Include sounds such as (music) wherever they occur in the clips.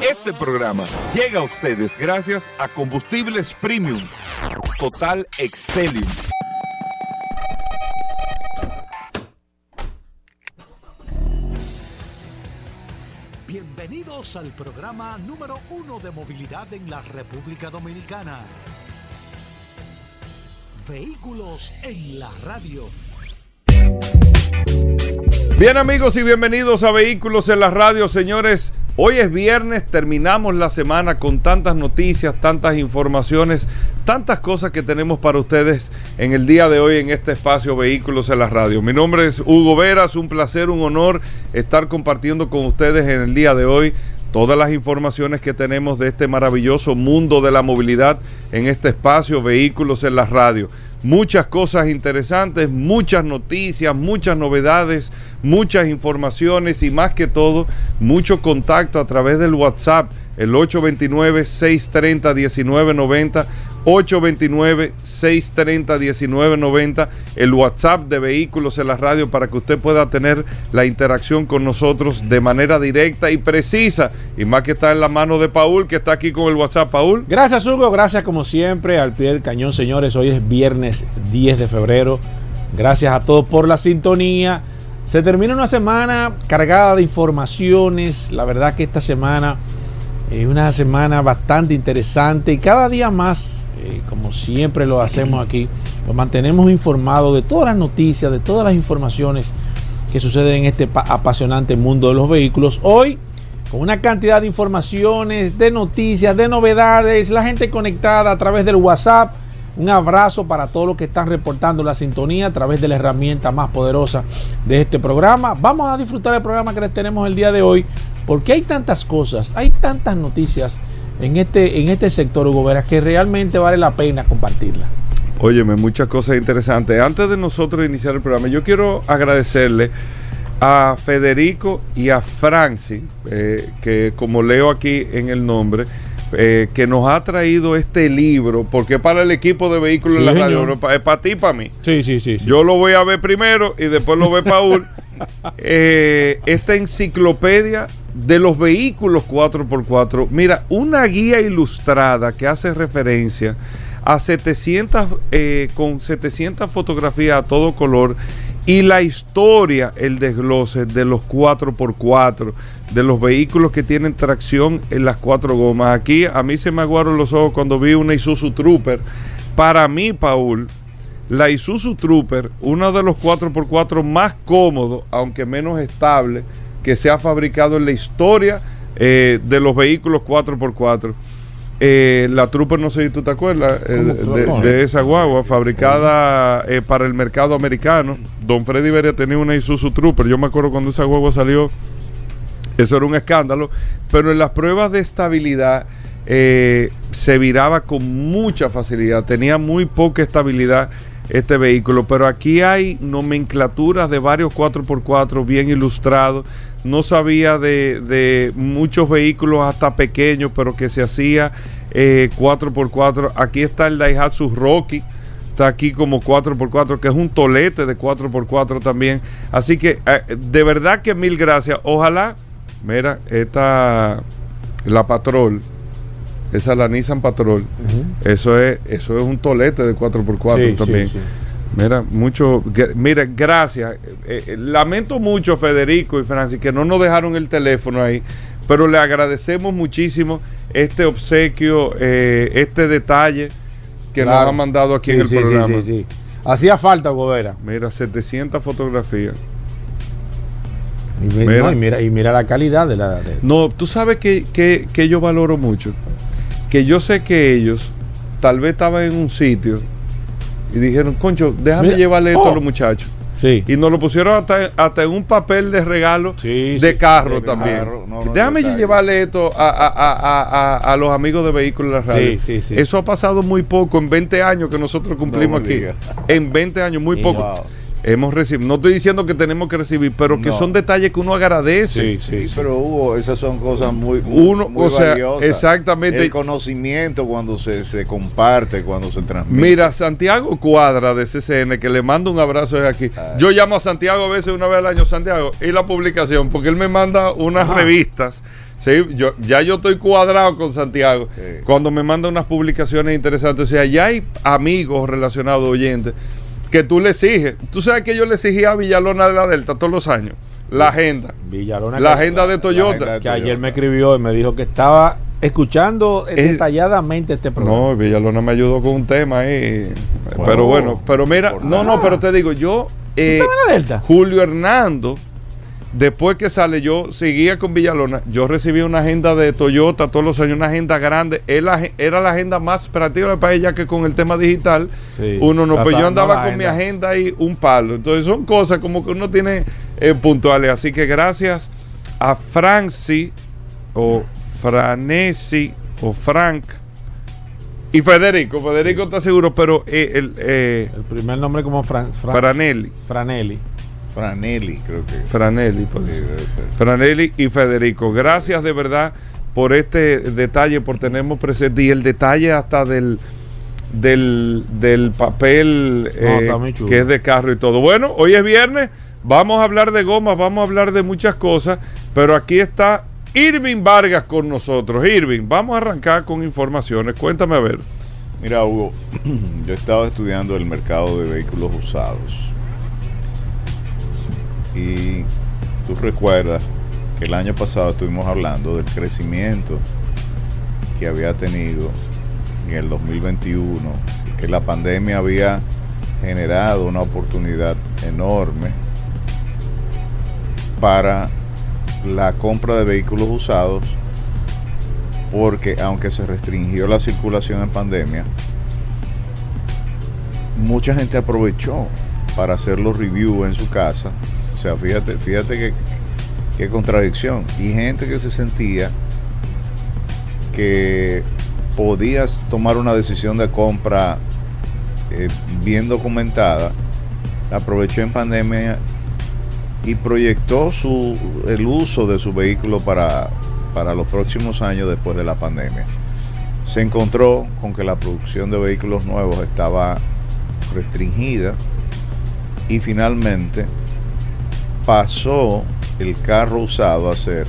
Este programa llega a ustedes gracias a Combustibles Premium Total Excelium. Bienvenidos al programa número uno de movilidad en la República Dominicana. Vehículos en la radio. Bien amigos y bienvenidos a Vehículos en la radio, señores. Hoy es viernes, terminamos la semana con tantas noticias, tantas informaciones, tantas cosas que tenemos para ustedes en el día de hoy en este espacio Vehículos en la Radio. Mi nombre es Hugo Veras, un placer, un honor estar compartiendo con ustedes en el día de hoy todas las informaciones que tenemos de este maravilloso mundo de la movilidad en este espacio Vehículos en la Radio muchas cosas interesantes, muchas noticias, muchas novedades, muchas informaciones y más que todo, mucho contacto a través del WhatsApp, el 829-630-1990. 829-630-1990, el WhatsApp de Vehículos en la Radio para que usted pueda tener la interacción con nosotros de manera directa y precisa. Y más que está en la mano de Paul, que está aquí con el WhatsApp. Paul. Gracias, Hugo. Gracias, como siempre, al pie del cañón, señores. Hoy es viernes 10 de febrero. Gracias a todos por la sintonía. Se termina una semana cargada de informaciones. La verdad que esta semana es una semana bastante interesante y cada día más eh, como siempre lo hacemos aquí, lo mantenemos informado de todas las noticias, de todas las informaciones que suceden en este apasionante mundo de los vehículos. Hoy, con una cantidad de informaciones, de noticias, de novedades, la gente conectada a través del WhatsApp. Un abrazo para todos los que están reportando la sintonía a través de la herramienta más poderosa de este programa. Vamos a disfrutar el programa que les tenemos el día de hoy porque hay tantas cosas, hay tantas noticias en este, en este sector, Hugo Vera, que realmente vale la pena compartirla. Óyeme, muchas cosas interesantes. Antes de nosotros iniciar el programa, yo quiero agradecerle a Federico y a Franci, eh, que como leo aquí en el nombre, eh, que nos ha traído este libro, porque es para el equipo de vehículos en la radio, es para ti y para mí. Sí, sí, sí, Yo lo voy a ver primero y después lo ve Paul. (laughs) Eh, esta enciclopedia de los vehículos 4x4. Mira, una guía ilustrada que hace referencia a 700, eh, con 700 fotografías a todo color y la historia, el desglose de los 4x4, de los vehículos que tienen tracción en las cuatro gomas. Aquí a mí se me aguaron los ojos cuando vi una Isuzu Trooper. Para mí, Paul, la Isuzu Trooper, uno de los 4x4 más cómodos, aunque menos estable, que se ha fabricado en la historia eh, de los vehículos 4x4. Eh, la Trooper, no sé si tú te acuerdas, de, esa guagua, fabricada eh, para el mercado americano. Don Freddy Beria tenía una Isuzu Trooper. Yo me acuerdo cuando esa guagua salió, eso era un escándalo. Pero en las pruebas de estabilidad se viraba con mucha facilidad, tenía muy poca estabilidad este vehículo. Pero aquí hay nomenclaturas de varios 4x4 bien ilustrados. No sabía de, muchos vehículos hasta pequeños, pero que se hacía 4x4. Eh, aquí está el Daihatsu Rocky. Está aquí como 4x4, que es un tolete de 4x4 también. Así que eh, de verdad que mil gracias. Ojalá, mira, esta, la Patrol esa es la Nissan Patrol. Eso es eso es un tolete de 4x4 también. Mira, mucho, mira, gracias. Eh, eh, lamento mucho, Federico y Francis, que no nos dejaron el teléfono ahí, pero le agradecemos muchísimo este obsequio, eh, este detalle que nos ha mandado aquí en el programa. Hacía falta, Gobera. Mira, 700 fotografías. Y mira, y mira, la calidad de la... No, tú sabes que, que, que yo valoro mucho que yo sé que ellos tal vez estaban en un sitio y dijeron, concho, déjame llevarle esto a los oh. muchachos. Sí. Y nos lo pusieron hasta, hasta en un papel de regalo de carro también. Déjame llevarle esto a, los amigos de vehículos de la radio. Eso ha pasado muy poco, en 20 años que nosotros cumplimos aquí. En 20 años, muy poco. Hemos recibido, no estoy diciendo que tenemos que recibir, pero que son detalles que uno agradece. Sí, sí, pero Hugo, esas son cosas muy, uno, o sea, Exactamente. El conocimiento cuando se, se, comparte, cuando se transmite. Mira, Santiago Cuadra de CCN, que le mando un abrazo de aquí. Yo llamo a Santiago a veces una vez al año, Santiago, y la publicación, porque él me manda unas revistas Sí, yo, ya yo estoy cuadrado con Santiago. Sí. Cuando me manda unas publicaciones interesantes, o sea, ya hay amigos relacionados, oyentes, que tú le exiges. Tú sabes que yo le exigía a Villalona de la Delta todos los años. La agenda. Villalona La agenda de Toyota. agenda de que ayer me escribió y me dijo que estaba escuchando Es- detalladamente este programa. No, Villalona me ayudó con un tema ahí. Bueno, pero bueno, pero mira, no, nada. no, pero te digo, yo, eh, ¿Estaba en la Delta? Julio Hernando, después que sale, yo seguía con Villalona, yo recibí una agenda de Toyota todos los años, una agenda grande, era la agenda más operativa para ella que con el tema digital, Sí. uno no, La pues yo andaba con mi agenda. y un palo, entonces son cosas como que uno tiene eh, puntuales, así que gracias a Franci o Franesi o Frank y Federico, Federico está seguro, pero eh, el eh, El primer nombre como Fran, Fran- Franelli, Franelli. Franelli, creo que. Franelli, puede Sí, ser. debe ser. Franelli y Federico, gracias de verdad por este detalle, por tenernos presente y el detalle hasta del del, del papel No, eh, que es de carro y todo. Bueno, hoy es viernes, vamos a hablar de gomas, vamos a hablar de muchas cosas, pero aquí está Irving Vargas con nosotros. Irving, vamos a arrancar con informaciones. Cuéntame a ver. Mira, Hugo, (clears throat) yo he estado estudiando el mercado de vehículos usados. Y tú recuerdas que el año pasado estuvimos hablando del crecimiento que había tenido en el 2021, que la pandemia había generado una oportunidad enorme para la compra de vehículos usados porque aunque se restringió la circulación en pandemia, mucha gente aprovechó para hacer los reviews en su casa. O sea, fíjate, fíjate que, qué contradicción. Y gente que se sentía que podías tomar una decisión de compra eh, bien documentada, aprovechó en pandemia y proyectó el uso de su vehículo para, para los próximos años después de la pandemia. Se encontró con que la producción de vehículos nuevos estaba restringida y finalmente pasó el carro usado a ser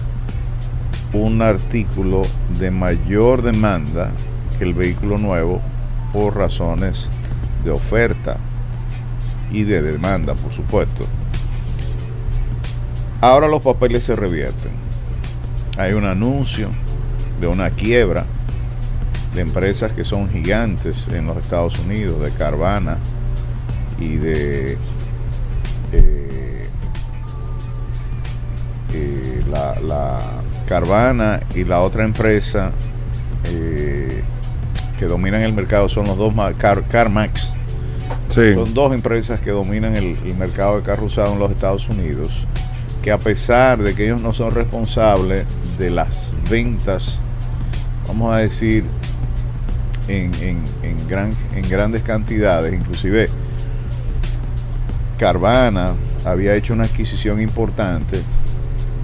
un artículo de mayor demanda que el vehículo nuevo por razones de oferta y de demanda, por supuesto. Ahora los papeles se revierten. Hay un anuncio de una quiebra de empresas que son gigantes en los Estados Unidos, de Carvana y de la, la Carvana y la otra empresa eh, que dominan el mercado son los dos Car, CarMax. Sí. Son dos empresas que dominan el, el mercado de carro usado en los Estados Unidos, que a pesar de que ellos no son responsables de las ventas, vamos a decir, en, en- en gran, en grandes cantidades, inclusive Carvana había hecho una adquisición importante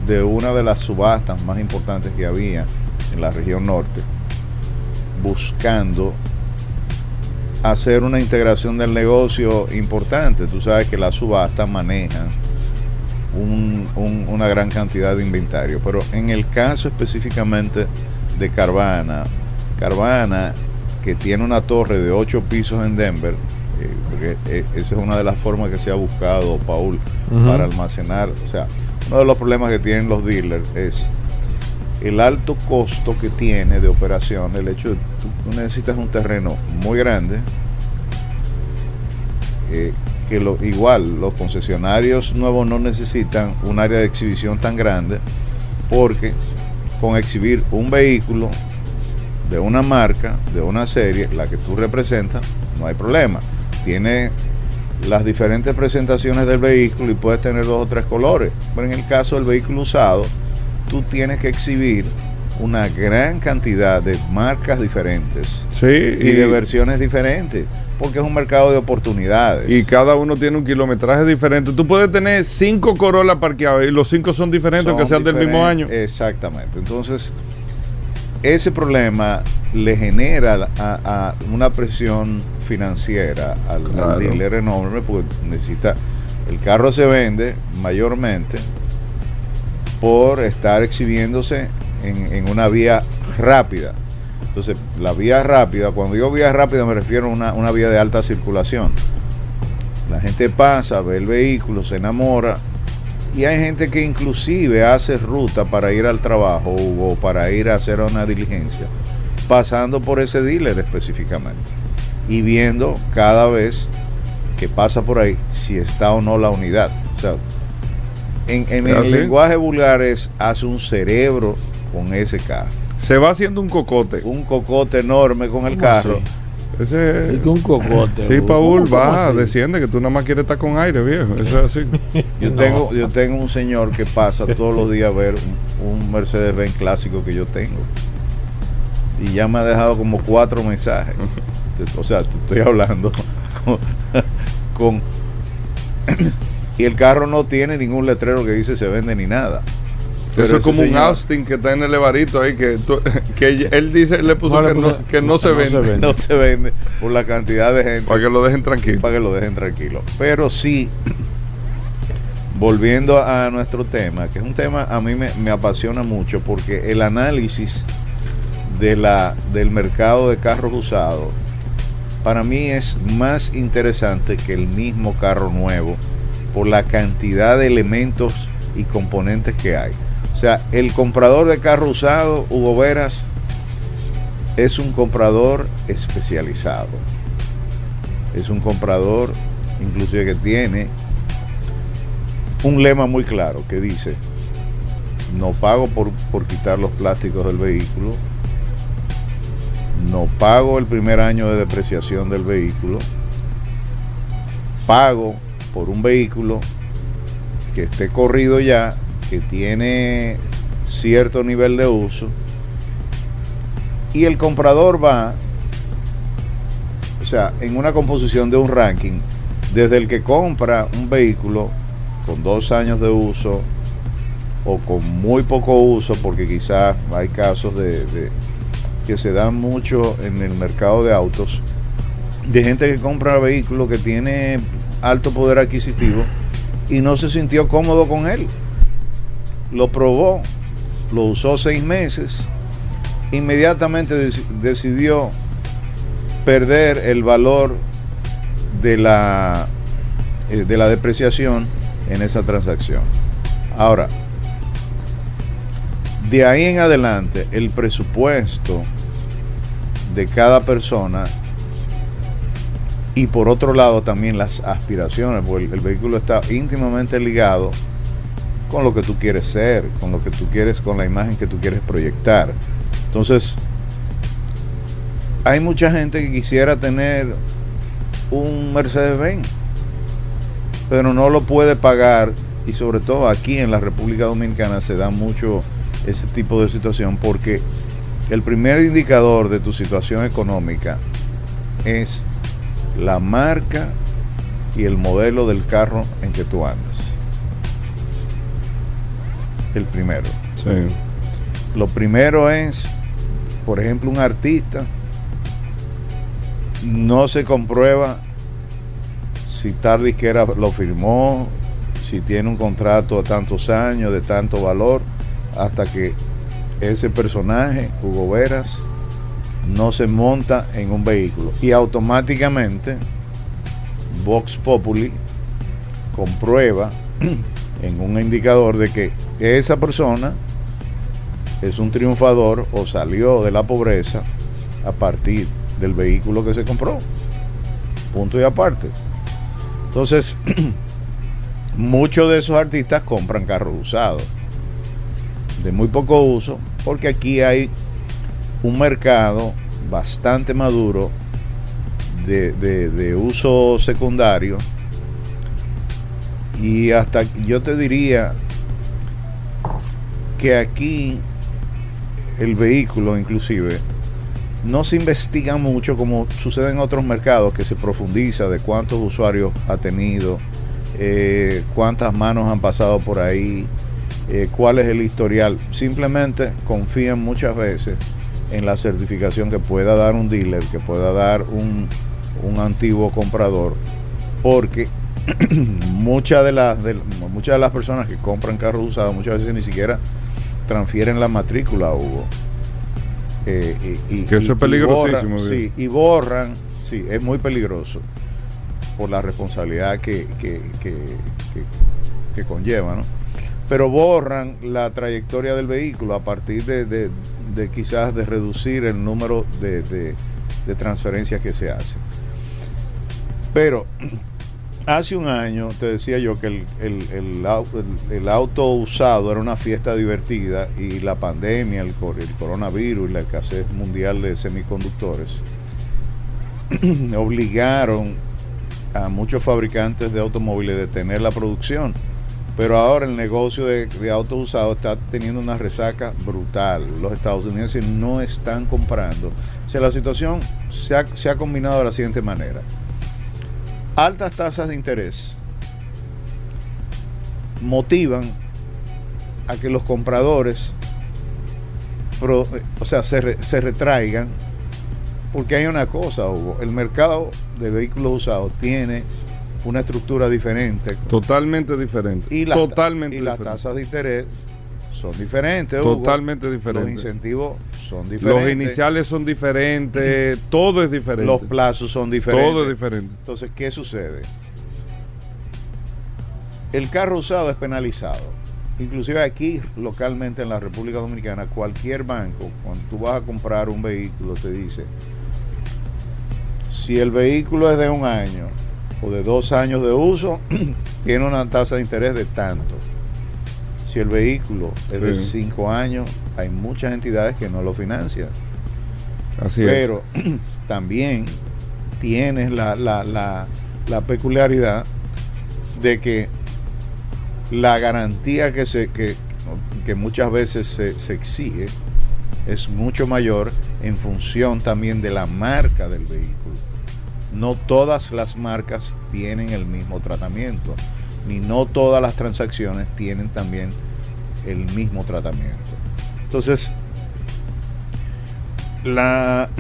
de una de las subastas más importantes que había en la región norte, buscando hacer una integración del negocio importante. Tú sabes que las subastas manejan un- un- una gran cantidad de inventario, pero en el caso específicamente de Carvana, Carvana que tiene una torre de 8 pisos en Denver, eh, porque eh, esa es una de las formas que se ha buscado, Paul, para almacenar. O sea, uno de los problemas que tienen los dealers es el alto costo que tiene de operación, el hecho de que tú, necesitas un terreno muy grande, eh, que igual los concesionarios nuevos no necesitan un área de exhibición tan grande, porque con exhibir un vehículo de una marca, de una serie, la que tú representas, no hay problema. Tiene las diferentes presentaciones del vehículo y puedes tener dos o tres colores. Pero en el caso del vehículo usado, tú tienes que exhibir una gran cantidad de marcas diferentes Sí, y, de versiones diferentes, porque es un mercado de oportunidades. Y cada uno tiene un kilometraje diferente. Tú puedes tener cinco Corolla parqueados y los cinco son diferentes, Son que sean del mismo año. Exactamente. Entonces, ese problema le genera a, a una presión financiera al, al Claro. dealer enorme, porque necesita. El carro se vende mayormente por estar exhibiéndose en, en una vía rápida. Entonces, la vía rápida, cuando digo vía rápida me refiero a una, una vía de alta circulación. La gente pasa, ve el vehículo, se enamora y hay gente que inclusive hace ruta para ir al trabajo o para ir a hacer una diligencia, pasando por ese dealer específicamente y viendo cada vez que pasa por ahí si está o no la unidad. O sea, en, en el ¿Ah, sí? lenguaje vulgar es hace un cerebro con ese carro. Se va haciendo un cocote. Un cocote enorme con el ¿Cómo carro. así? Ese Y que un cocote. Sí, ¿cómo- Paul, baja, desciende, que tú nada más quieres estar con aire, viejo. Eso es así. (laughs) Yo, No. tengo, yo tengo un señor que pasa todos los días a ver un, un Mercedes-Benz clásico que yo tengo. Y ya me ha dejado como cuatro mensajes. O sea, te estoy hablando (laughs) con, con- (coughs) y el carro no tiene ningún letrero que dice se vende ni nada. Pero Eso es como un señor- Austin que está en el Levarito ahí, que, tú- (laughs) que él dice, le puso, No, le que, puso- no, que no se no se vende, vende. (laughs) No se vende por la cantidad de gente. para que lo dejen tranquilo. para que lo dejen tranquilo. Pero sí, volviendo a nuestro tema, que es un tema a mí me, me apasiona mucho porque el análisis de la, del mercado de carros usados para mí es más interesante que el mismo carro nuevo por la cantidad de elementos y componentes que hay. O sea, el comprador de carro usado, Hugo Veras, es un comprador especializado. Es un comprador inclusive que tiene un lema muy claro que dice no pago por, por quitar los plásticos del vehículo. No pago el primer año de depreciación del vehículo. Pago por un vehículo que esté corrido ya que tiene cierto nivel de uso y el comprador va o sea, en una composición de un ranking, desde el que compra un vehículo con dos años de uso o con muy poco uso, porque quizás hay casos de, que se dan mucho en el mercado de autos, de gente que compra vehículos que tiene alto poder adquisitivo y no se sintió cómodo con él. Lo probó, lo usó seis meses, inmediatamente dec- decidió perder el valor de la, eh, de la depreciación en esa transacción. Ahora, de ahí en adelante, el presupuesto de cada persona y por otro lado también las aspiraciones, porque el, el vehículo está íntimamente ligado con lo que tú quieres ser, con lo que tú quieres, con la imagen que tú quieres proyectar. Entonces, hay mucha gente que quisiera tener un Mercedes-Benz, pero no lo puede pagar y sobre todo aquí en la República Dominicana se da mucho ese tipo de situación porque el primer indicador de tu situación económica es la marca y el modelo del carro en que tú andas. El primero. Sí. Lo primero es, por ejemplo, un artista no se comprueba si tal disquera lo firmó, si tiene un contrato a tantos años, de tanto valor, hasta que ese personaje, Hugo Veras, no se monta en un vehículo. Y automáticamente Vox Populi comprueba en un indicador de que esa persona es un triunfador o salió de la pobreza a partir del vehículo que se compró. Punto y aparte. Entonces, (clears throat) muchos de esos artistas compran carros usados, de muy poco uso, porque aquí hay un mercado bastante maduro de, de- de uso secundario y hasta yo te diría que aquí el vehículo inclusive no se investiga mucho como sucede en otros mercados que se profundiza de cuántos usuarios ha tenido, eh, cuántas manos han pasado por ahí, eh, cuál es el historial. Simplemente confían muchas veces en la certificación que pueda dar un dealer, que pueda dar un, un antiguo comprador, porque (clears throat) muchas de las de, muchas de las personas que compran carros usados muchas veces ni siquiera transfieren la matrícula, Hugo. Eh, y, que eso es peligrosísimo. sí, y borran, sí, es muy peligroso por la responsabilidad que, que, que, conlleva, ¿no? Pero borran la trayectoria del vehículo a partir de, de, quizás de reducir el número de, de transferencias que se hacen. Pero hace un año te decía yo que el, auto usado era una fiesta divertida y la pandemia, el, el coronavirus y la escasez mundial de semiconductores (clears throat) obligaron a muchos fabricantes de automóviles a detener la producción. Pero ahora el negocio de, autos usados está teniendo una resaca brutal. Los estadounidenses no están comprando. O sea, la situación se ha, se ha combinado de la siguiente manera altas tasas de interés motivan a que los compradores o sea, se, se, retraigan porque hay una cosa, Hugo, el mercado de vehículos usados tiene una estructura diferente. Totalmente diferente. Y, Totalmente y las tasas de interés son diferentes. Totalmente diferentes. Los incentivos son diferentes. Los iniciales son diferentes, todo es diferente. Los plazos son diferentes. Todo es diferente. Entonces, ¿qué sucede? El carro usado es penalizado. Inclusive aquí, localmente en la República Dominicana, cualquier banco, cuando tú vas a comprar un vehículo, te dice, si el vehículo es de un año o de dos años de uso, (clears throat) tiene una tasa de interés de tanto el vehículo es de 5 años, hay muchas entidades que no lo financian. Así Pero (clears throat) también tienes la, la, peculiaridad de que la garantía que, se, que, que muchas veces se, se, exige es mucho mayor en función también de la marca del vehículo. No todas las marcas tienen el mismo tratamiento ni no todas las transacciones tienen también el mismo tratamiento. Entonces, la, (clears throat)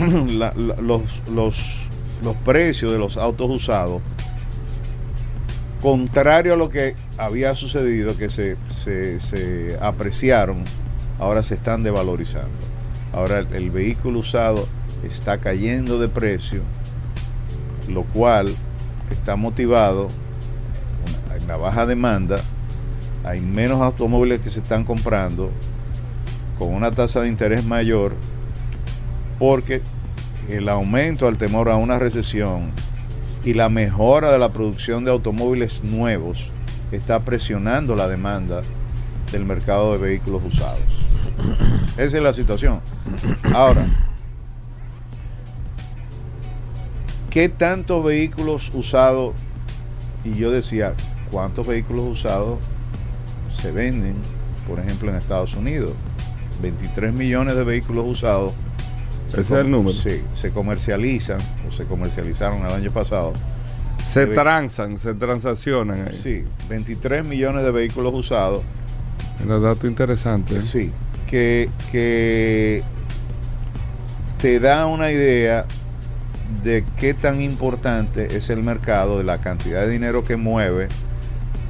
los, los, precios de los autos usados, contrario a lo que había sucedido, que se, se, apreciaron, ahora se están devalorizando. Ahora el vehículo usado está cayendo de precio, lo cual está motivado la baja demanda, hay menos automóviles que se están comprando con una tasa de interés mayor porque el aumento al temor a una recesión y la mejora de la producción de automóviles nuevos está presionando la demanda del mercado de vehículos usados. Esa es la situación. Ahora, ¿qué tantos vehículos usados? Y yo decía, cuántos vehículos usados se venden, por ejemplo, en Estados Unidos. 23 millones de vehículos usados. Ese es el número. Sí, se comercializan o se comercializaron el año pasado. Se transan, se transaccionan. Ahí. Sí, 23 millones de vehículos usados. Un dato interesante. ¿eh? Sí, que, que te da una idea de qué tan importante es el mercado, de la cantidad de dinero que mueve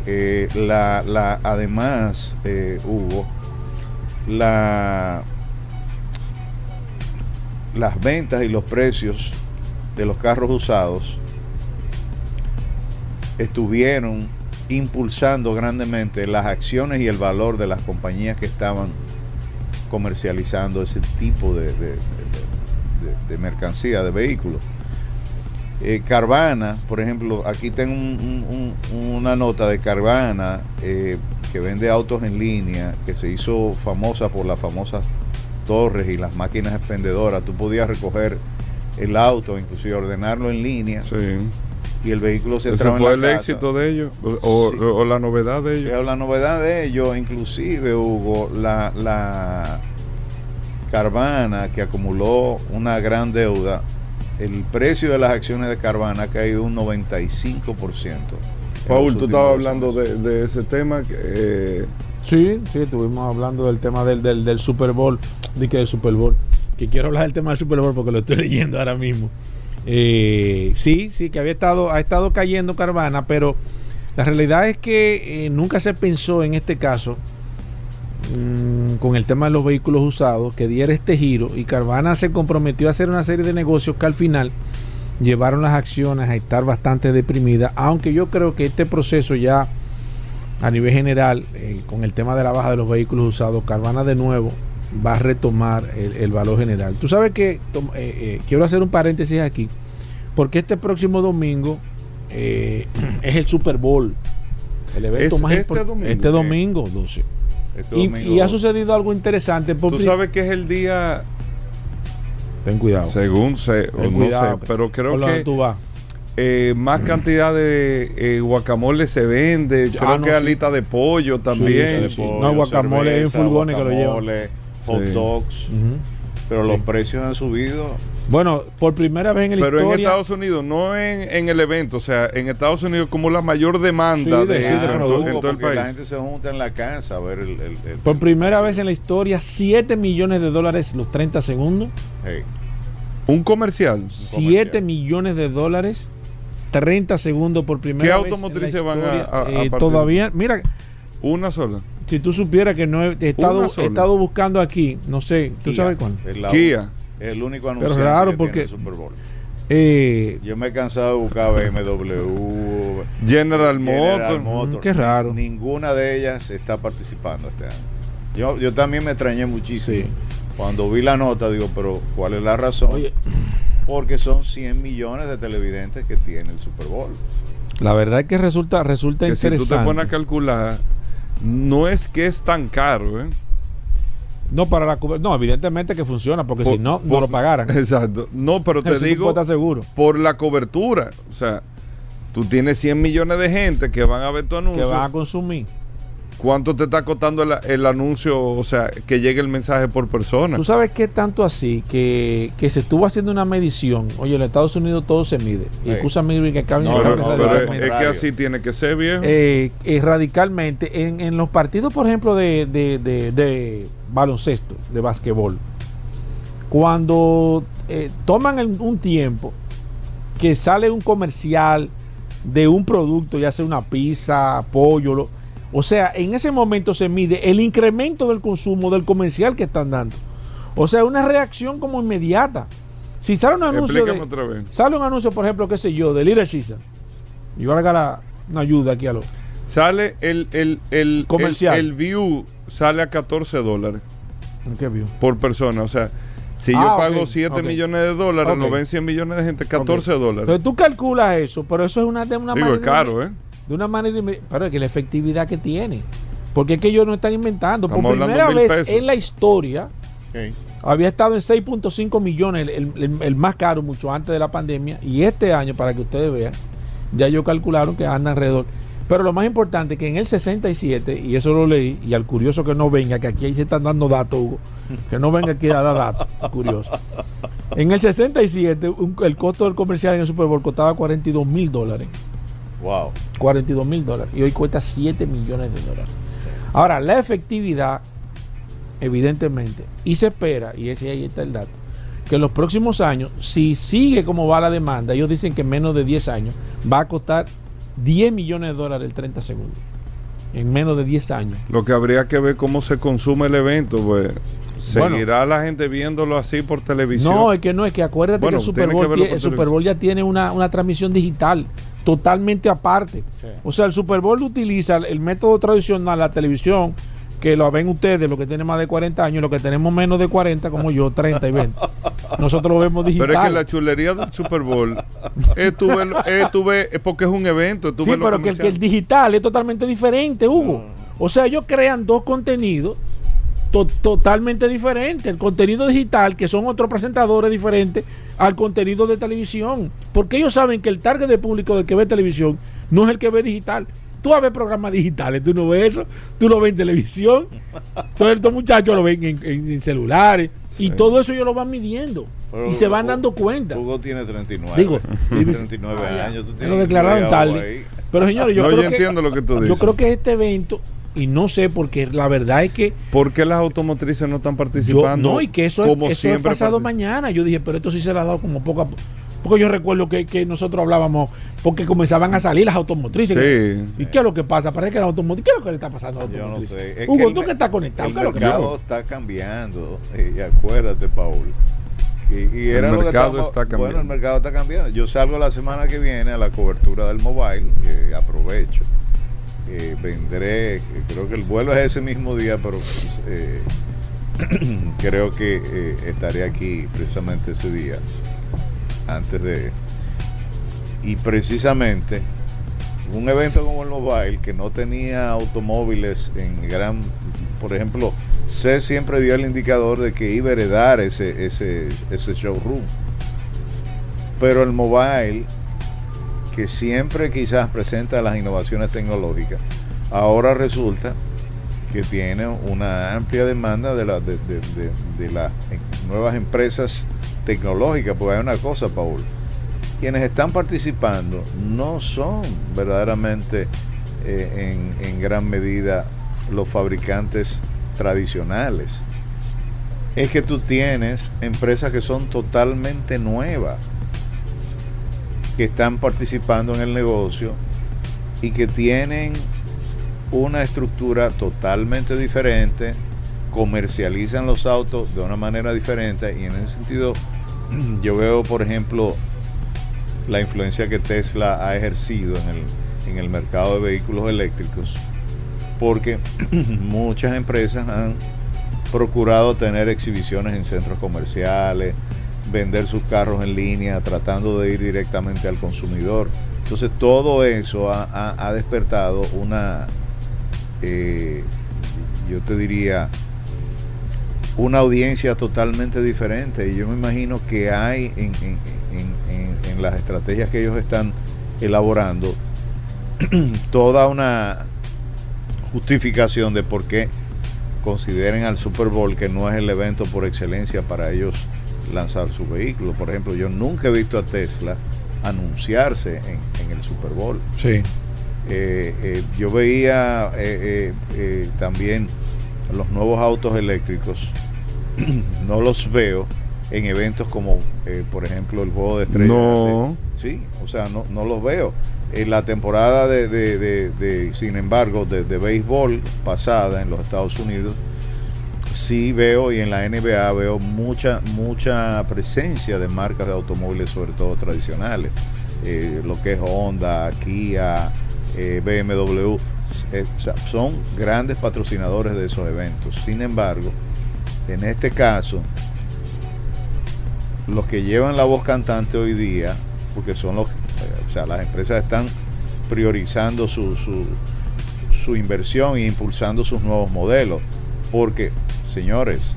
eh, la, además, eh, Hugo, la, las ventas y los precios de los carros usados estuvieron impulsando grandemente las acciones y el valor de las compañías que estaban comercializando ese tipo de, de mercancía, de vehículos. Eh, Carvana, por ejemplo, aquí tengo una nota de Carvana eh, que vende autos en línea, que se hizo famosa por las famosas torres y las máquinas expendedoras. Tú podías recoger el auto, inclusive ordenarlo en línea. Y el vehículo se entraba fue el éxito de ellos? O, la novedad de ellos? La novedad de ellos, inclusive, Hugo, la, la Carvana, que acumuló una gran deuda, el precio de las acciones de Carvana ha caído un 95%. Paul, tú estabas hablando de, ese tema. Eh, sí, sí, estuvimos hablando del tema del, del, Super Bowl, de que del Super Bowl, que quiero hablar del tema del Super Bowl porque lo estoy (laughs) leyendo ahora mismo. Eh, sí, sí, que había estado, ha estado cayendo Carvana, pero la realidad es que eh, nunca se pensó en este caso mm, con, el tema de los vehículos usados, que diera este giro y Carvana se comprometió a hacer una serie de negocios que al final llevaron las acciones a estar bastante deprimidas, aunque yo creo que este proceso ya a nivel general, eh, con el tema de la baja de los vehículos usados, Carvana de nuevo va a retomar el, el valor general. Tú sabes que eh, eh, quiero hacer un paréntesis aquí, porque este próximo domingo (clears throat) es el Super Bowl. El evento Es más este impor- domingo, Este domingo, 12. Este Y, domingo- y ha sucedido algo interesante. por Tú sabes que es el día, Ten cuidado. según sé, o Ten no cuidado, sé, pero creo que tú vas. eh, más cantidad de eh, guacamole se vende. Ah, Creo no, que sí. alita de pollo también. sí, sí. No, guacamole hay en furgones que lo llevan. guacamole, hot dogs, pero Sí. los precios han subido. Bueno, por primera vez en la Pero en. Estados Unidos, no en, en el evento, o sea, en Estados Unidos como la mayor demanda Sí, de- de sí, eso de en, todo el porque la país. gente se junta en la casa a ver el... el- el- Por primera vez en la historia, 7 millones de dólares los 30 segundos. Hey, Un comercial. 7 millones de dólares, 30 segundos por primera ¿Qué vez. en la automotrices van a- a- a Eh, todavía, mira, Una sola. si tú supieras que no he, he estado, he buscando aquí, no sé, ¿tú Kia, sabes cuál? Es. El único anunciante raro que porque- tiene el Super Bowl. Eh, Yo me he cansado de buscar BMW, General, General Motors. Motors. Mm, qué raro. Ninguna de ellas está participando este año. Yo, yo también me extrañé muchísimo. Sí. Cuando vi la nota, digo, pero ¿cuál es la razón? oye, Porque son 100 millones de televidentes que tiene el Super Bowl. la verdad es que resulta, resulta Que si tú te interesante. pones a calcular, no es que es tan caro, ¿eh? No, para la no, evidentemente que funciona, porque Por- si no, no lo pagaran. Exacto. No, pero te Eso digo seguro. por la cobertura. O sea, tú tienes 100 millones de gente que van a ver tu Que anuncio. van a consumir. ¿Cuánto te está costando el, el anuncio? O sea, que llegue el mensaje por persona. Tú sabes que tanto así que, que se estuvo haciendo una medición. Oye, en Estados Unidos todo se mide. Y escúchame que cambie No, pero, no, pero es- que así tiene que ser, viejo. eh, eh, radicalmente en, en los partidos, por ejemplo, de, de- de- de baloncesto, de basquetbol, cuando eh, toman el- un tiempo que sale un comercial de un producto, ya sea una pizza, pollo, lo- o sea, en ese momento se mide el incremento del consumo del comercial que están dando. O sea, una reacción como inmediata. Si sale un anuncio de, otra vez. sale un anuncio, por ejemplo, qué sé yo, de Little Caesar, yo haga la, una ayuda aquí a los Sale el, el, el, Comercial. el, el view sale a 14 dólares ¿Qué vio? por persona. O sea, si Ah, yo ok, pago 7 ok. millones de dólares, Ok. lo ven 100 millones de gente, 14 dólares. Entonces tú calculas eso, pero eso es una una Digo, es caro, ¿eh? De una manera pero es que la efectividad que tiene. Porque es que ellos no están inventando. Estamos Por primera vez pesos. en la historia había estado en 6.5 millones, el, el- el más caro mucho antes de la pandemia. Y este año, para que ustedes vean, ya ellos calcularon que anda alrededor. Pero lo más importante es que en el 67, y eso lo leí, y al curioso que no venga, que aquí se están dando datos, Hugo, que no venga aquí a dar datos, (laughs) curioso. En el 67, un- el costo del comercial en el Super Bowl costaba 42 mil dólares. Wow. 42 mil dólares. Y hoy cuesta 7 millones de dólares. Ahora, la efectividad, evidentemente, y se espera, y ese ahí está el dato, que en los próximos años, si sigue como va la demanda, ellos dicen que en menos de 10 años va a costar 10 millones de dólares el 30 segundos. En menos de 10 años. Lo que habría que ver cómo se consume el evento, pues. Bueno. ¿Seguirá la gente viéndolo así por televisión? No, es que no, es que acuérdate Bueno, que el Super que Bowl, tie- el Super. Bowl ya tiene una, una transmisión digital totalmente aparte. Sí. O sea, el Super Bowl utiliza el método tradicional, la televisión, que lo ven ustedes, los que tienen más de 40 años, los que tenemos menos de 40, como yo, 30 y 20. (laughs) Nosotros lo vemos digital. Pero es que la chulería del Super Bowl es tu verlo- es tu ver- es porque es un evento. sí, pero que el, que el digital es totalmente diferente, Hugo. O sea, ellos crean dos contenidos to- totalmente diferentes. El contenido digital, que son otros presentadores diferentes al contenido de televisión. Porque ellos saben que el target de público del que ve televisión no es el que ve digital. Tú vas a ver programas digitales, tú no ves eso, tú lo ves en televisión. Todos estos muchachos lo ven en, en- en celulares. Y Sí. todo eso ellos lo van midiendo. Pero y se van Hugo- dando cuenta. Hugo tiene 39. Digo, Tiene 39 Ah, ya. años. Tú tienes lo declararon tarde. Pero señores, yo no, creo yo que, entiendo lo que tú dices. yo creo que este evento, y no sé, porque la verdad es que ¿Por qué las automotrices no están yo, participando? no, y que eso, como es, eso es pasado mañana. Yo dije, pero esto sí se le ha dado como poca, Porque yo recuerdo que, que nosotros hablábamos, porque comenzaban a salir las automotrices. Sí. ¿Y qué es lo que pasa? Parece que las automotrices. ¿Qué es lo que le está pasando a las Yo no automotrices? sé. Es Hugo, que el tú que estás conectado, El ¿qué es lo que mercado está cambiando. Y acuérdate, Paul. Y, y El era lo que mercado estamos- está cambiando. Bueno, el mercado está cambiando. Yo salgo la semana que viene a la cobertura del mobile, que aprovecho. Eh, vendré, que creo que el vuelo es ese mismo día, pero eh, (clears throat) creo que eh, estaré aquí precisamente ese día, antes de... Y precisamente un evento como el Mobile, que no tenía automóviles en gran... Por ejemplo, C siempre dio el indicador de que iba a heredar ese, ese, ese showroom. Pero el Mobile, que siempre quizás presenta las innovaciones tecnológicas, ahora resulta que tiene una amplia demanda de, la- de, de- de- de las nuevas empresas tecnológicas. Porque hay una cosa, Paul, quienes están participando no son verdaderamente eh, en gran medida los fabricantes tradicionales. Es que tú tienes empresas que son totalmente nuevas, que están participando en el negocio y que tienen una estructura totalmente diferente, comercializan los autos de una manera diferente y en ese sentido (clears throat) yo veo, por ejemplo, la influencia que Tesla ha ejercido en el, en el mercado de vehículos eléctricos, porque (clears throat) muchas empresas han procurado tener exhibiciones en centros comerciales, vender sus carros en línea, tratando de ir directamente al consumidor. Entonces todo eso ha, despertado una, eh, yo te diría, una audiencia totalmente diferente. Y yo me imagino que hay en- en- en- en las estrategias que ellos están elaborando (clears throat) toda una justificación de por qué consideren al Super Bowl que no es el evento por excelencia para ellos lanzar su vehículo. Por ejemplo, yo nunca he visto a Tesla anunciarse en, en el Super Bowl. Sí. Eh, eh, yo veía eh, eh, también los nuevos autos eléctricos, (clears throat) no los veo en eventos como, por ejemplo, el juego de estrellas. No. de- sí, o sea, no, no los veo. En la temporada de, de- sin embargo, de, de béisbol pasada en los Estados Unidos, sí veo y en la NBA veo mucha, mucha presencia de marcas de automóviles, sobre todo tradicionales. Eh, lo que es Honda, Kia, eh, BMW, eh, son grandes patrocinadores de esos eventos. Sin embargo, en este caso, los que llevan la voz cantante hoy día, porque son los, o sea, las empresas están priorizando su, su, su inversión e impulsando sus nuevos modelos. Porque, señores,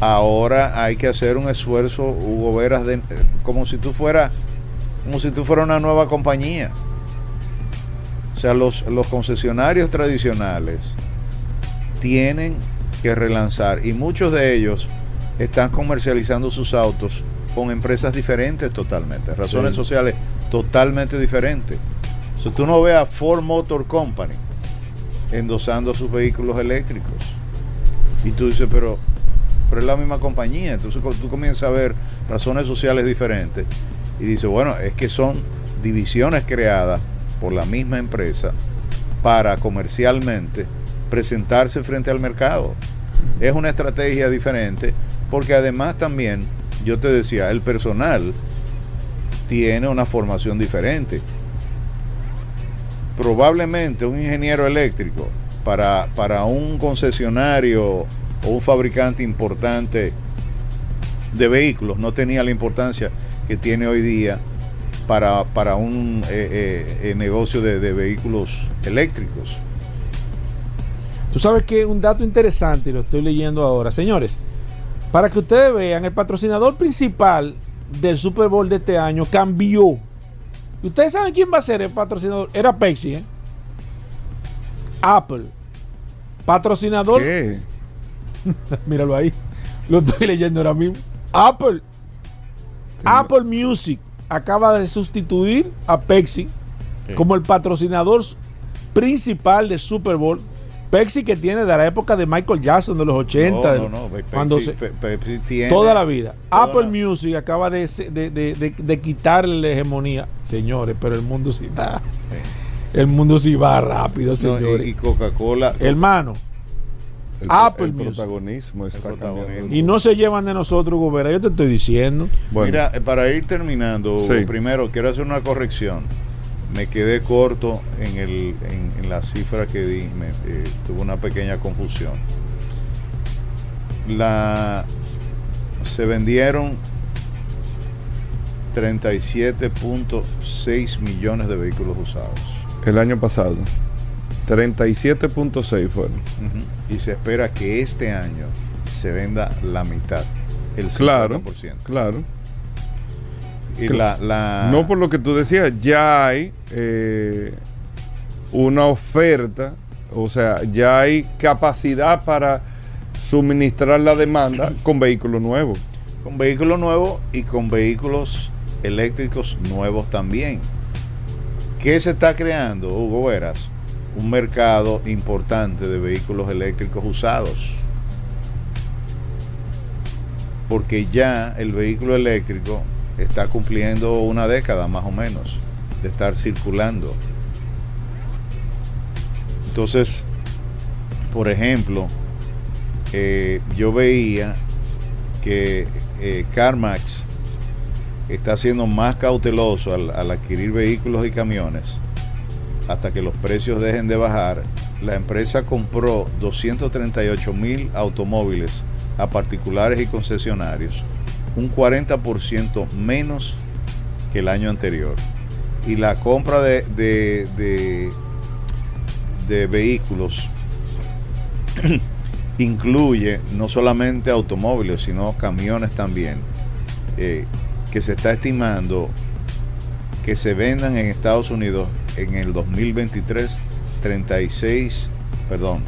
ahora hay que hacer un esfuerzo, Hugo Veras, de, como si tú fuera, como si tú fuera una nueva compañía. O sea, los, los concesionarios tradicionales tienen que relanzar y muchos de ellos están comercializando sus autos con empresas diferentes totalmente, razones Sí. sociales totalmente diferentes. O sea, tú no ves a Ford Motor Company endosando sus vehículos eléctricos. Y tú dices, pero, pero es la misma compañía. Entonces tú comienzas a ver razones sociales diferentes. Y dices, bueno, es que son divisiones creadas por la misma empresa para comercialmente presentarse frente al mercado. Es una estrategia diferente porque además también, yo te decía, el personal tiene una formación diferente. Probablemente un ingeniero eléctrico para, para un concesionario o un fabricante importante de vehículos no tenía la importancia que tiene hoy día para, para un eh, eh, eh, negocio de, vehículos eléctricos. Tú sabes que un dato interesante, y lo estoy leyendo ahora. Señores, para que ustedes vean, el patrocinador principal del Super Bowl de este año cambió. ¿Y ustedes saben quién va a ser el patrocinador? Era Pepsi, ¿eh? Apple. Patrocinador. ¿Qué? (laughs) Míralo ahí. Lo estoy leyendo ahora mismo. Apple. Apple Music acaba de sustituir a Pepsi como el patrocinador principal del Super Bowl Pepsi que tiene de la época de Michael Jackson de los 80. No, no, no. Pepsi, cuando se- Pepsi tiene toda la vida. toda Apple la- Music acaba de, de, de- de- de quitarle la hegemonía. Señores, pero el mundo sí está. El mundo sí va rápido, no, señores. y, y Coca-Cola. Hermano, El, Apple el protagonismo está protagonismo. y no se llevan de nosotros, Hugo Vera, Yo te estoy diciendo. Bueno, Mira, eh, para ir terminando, Sí. primero quiero hacer una corrección. Me quedé corto en, el, en, en la cifra que di, me, eh, tuve una pequeña confusión. La, se vendieron 37.6 millones de vehículos usados. El año pasado, 37.6 fueron. Ujú. Y se espera que este año se venda la mitad, el 50%. Claro, claro. Y la, la- No por lo que tú decías, ya hay eh, una oferta, o sea, ya hay capacidad para suministrar la demanda con vehículos nuevos. Con vehículos nuevos y con vehículos eléctricos nuevos también. ¿Qué se está creando, Hugo Veras? Un mercado importante de vehículos eléctricos usados. Porque ya el vehículo eléctrico está cumpliendo una década más o menos de estar circulando. Entonces, por ejemplo, eh, yo veía que eh, CarMax está siendo más cauteloso al, adquirir vehículos y camiones hasta que los precios dejen de bajar. La empresa compró 238 mil automóviles a particulares y concesionarios, un 40% menos que el año anterior. Y la compra de, de, de- de vehículos incluye no solamente automóviles, sino camiones también, eh, que se está estimando que se vendan en Estados Unidos en el 2023 36, perdón,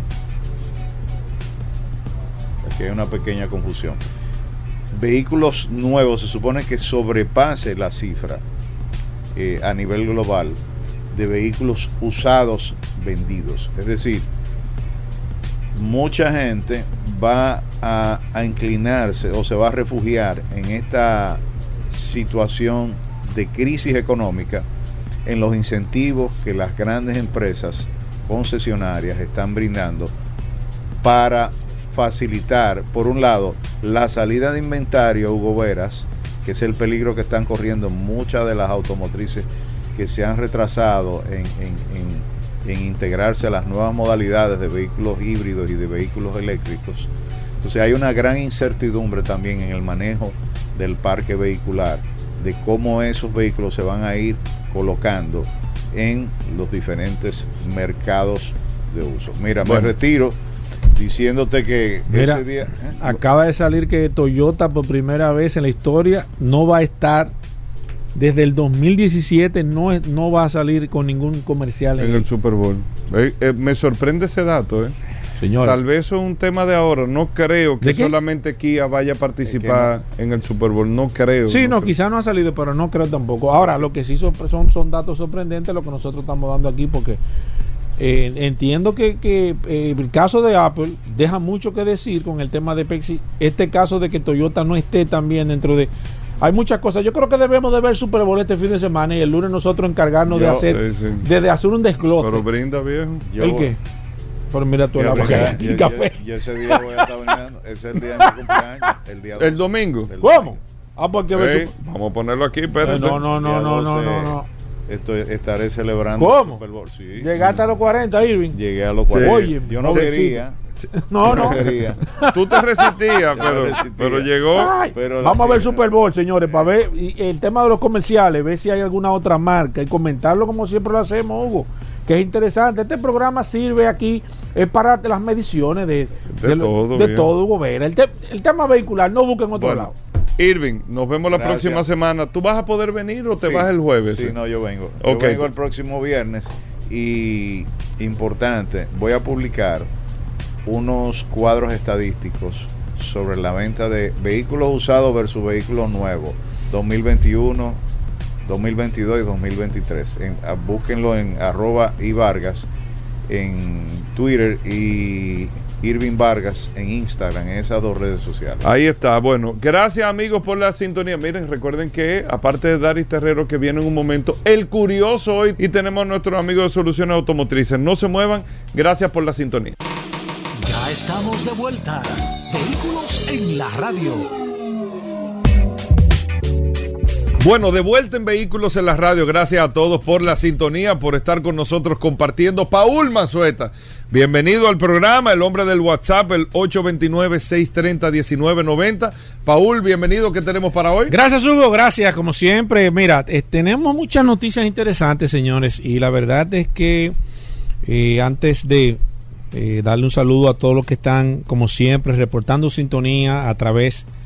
aquí hay una pequeña confusión. Vehículos nuevos se supone que sobrepase la cifra eh, a nivel global de vehículos usados vendidos. Es decir, mucha gente va a, a inclinarse o se va a refugiar en esta situación de crisis económica en los incentivos que las grandes empresas concesionarias están brindando para facilitar, por un lado, la salida de inventario, Hugo Veras, que es el peligro que están corriendo muchas de las automotrices que se han retrasado en, en- en- en integrarse a las nuevas modalidades de vehículos híbridos y de vehículos eléctricos. Entonces hay una gran incertidumbre también en el manejo del parque vehicular, de cómo esos vehículos se van a ir colocando en los diferentes mercados de uso. Mira, Bueno. me retiro diciéndote que Mira, ese día... ¿eh? Acaba de salir que Toyota por primera vez en la historia no va a estar desde el 2017 no, no va a salir con ningún comercial en en el, el Super Bowl. Eh, eh, me sorprende ese dato, ¿eh? Señor. Tal vez eso es un tema de ahora. No creo que solamente Kia vaya a participar en el Super Bowl. No creo. Sí, no, quizás no ha salido, pero no creo tampoco. Ahora, lo que sí son, son, son datos sorprendentes lo que nosotros estamos dando aquí, porque eh, entiendo que, que, eh, el caso de Apple deja mucho que decir con el tema de Pepsi. Este caso de que Toyota no esté también dentro de... Hay muchas cosas. Yo creo que debemos de ver Super Bowl este fin de semana y el lunes nosotros encargarnos de hacer sí, sí. de, de hacer un desglose. Pero brinda, viejo. Yo ¿El voy- qué? Pero mira tú el que hay yo- ese día voy a estar bañando. Ese es el día de mi cumpleaños. El, día El 12. domingo. El ¿Cómo? domingo. Ah, porque Super- vamos a ponerlo aquí. Eh, no, no, El no, no, no, 12 no, no. Estoy, estaré celebrando ¿Cómo? el Super Bowl. Sí. Llegaste a los 40, Irving. Llegué a los Sí. 40. Oye, yo no quería. No, no. (laughs) Tú te resistías, pero, resistía. pero llegó. Ay, Pero vamos la a ver Super Bowl, señores, para ver y el tema de los comerciales, ver si hay alguna otra marca y comentarlo como siempre lo hacemos, Hugo, que es interesante. Este programa sirve aquí para las mediciones de, De todo, de todo, Hugo Vera. El, te- el tema vehicular, no busquen otro Bueno, lado. Irving, nos vemos la Gracias. próxima semana. ¿Tú vas a poder venir o te Sí. vas el jueves? Sí, no, yo vengo. Yo vengo el próximo viernes y importante, voy a publicar unos cuadros estadísticos sobre la venta de vehículos usados versus vehículos nuevos 2021, 2022 y 2023. En- a- búsquenlo en arroba y Vargas. en Twitter y Irving Vargas en Instagram, en esas dos redes sociales. Ahí está. Bueno, gracias amigos por la sintonía. Miren, recuerden que aparte de Daris Terrero que viene en un momento, el curioso hoy y tenemos a nuestros amigos de Soluciones Automotrices. No se muevan. Gracias por la sintonía. Ya estamos de vuelta. Vehículos en la radio. Bueno, de vuelta en Vehículos en la Radio. Gracias a todos por la sintonía, por estar con nosotros compartiendo. Paul Manzueta, bienvenido al programa, el hombre del WhatsApp, el 829-630-1990. Paul, bienvenido, ¿qué tenemos para hoy? Gracias, Hugo, gracias, como siempre. Mira, eh, tenemos muchas noticias interesantes, señores, y la verdad es que eh, antes de eh, darle un saludo a todos los que están, como siempre, reportando sintonía a través de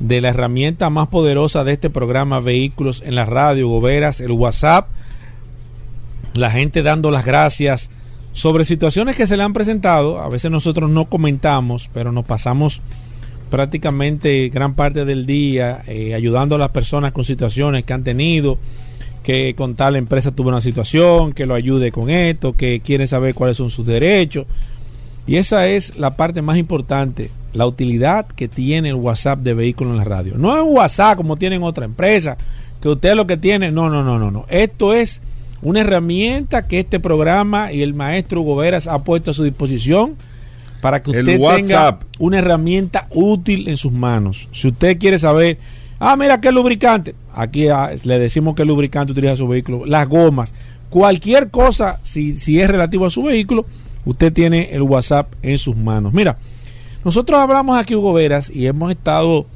de la herramienta más poderosa de este programa Vehículos en la Radio, Goberas, el WhatsApp, la gente dando las gracias sobre situaciones que se le han presentado. A veces nosotros no comentamos, pero nos pasamos prácticamente gran parte del día eh, ayudando a las personas con situaciones que han tenido, que con tal empresa tuvo una situación, que lo ayude con esto, que quiere saber cuáles son sus derechos. Y esa es la parte más importante la utilidad que tiene el WhatsApp de vehículos en la radio. No es un WhatsApp como tienen otra empresa, que usted lo que tiene, no, no, no, no, no. Esto es una herramienta que este programa y el maestro Goberas ha puesto a su disposición para que usted tenga una herramienta útil en sus manos. Si usted quiere saber, ah, mira qué lubricante, aquí ah, le decimos que lubricante utiliza su vehículo, las gomas, cualquier cosa, si, si es relativo a su vehículo, usted tiene el WhatsApp en sus manos. Mira, nosotros hablamos aquí, Hugo Veras, y hemos estado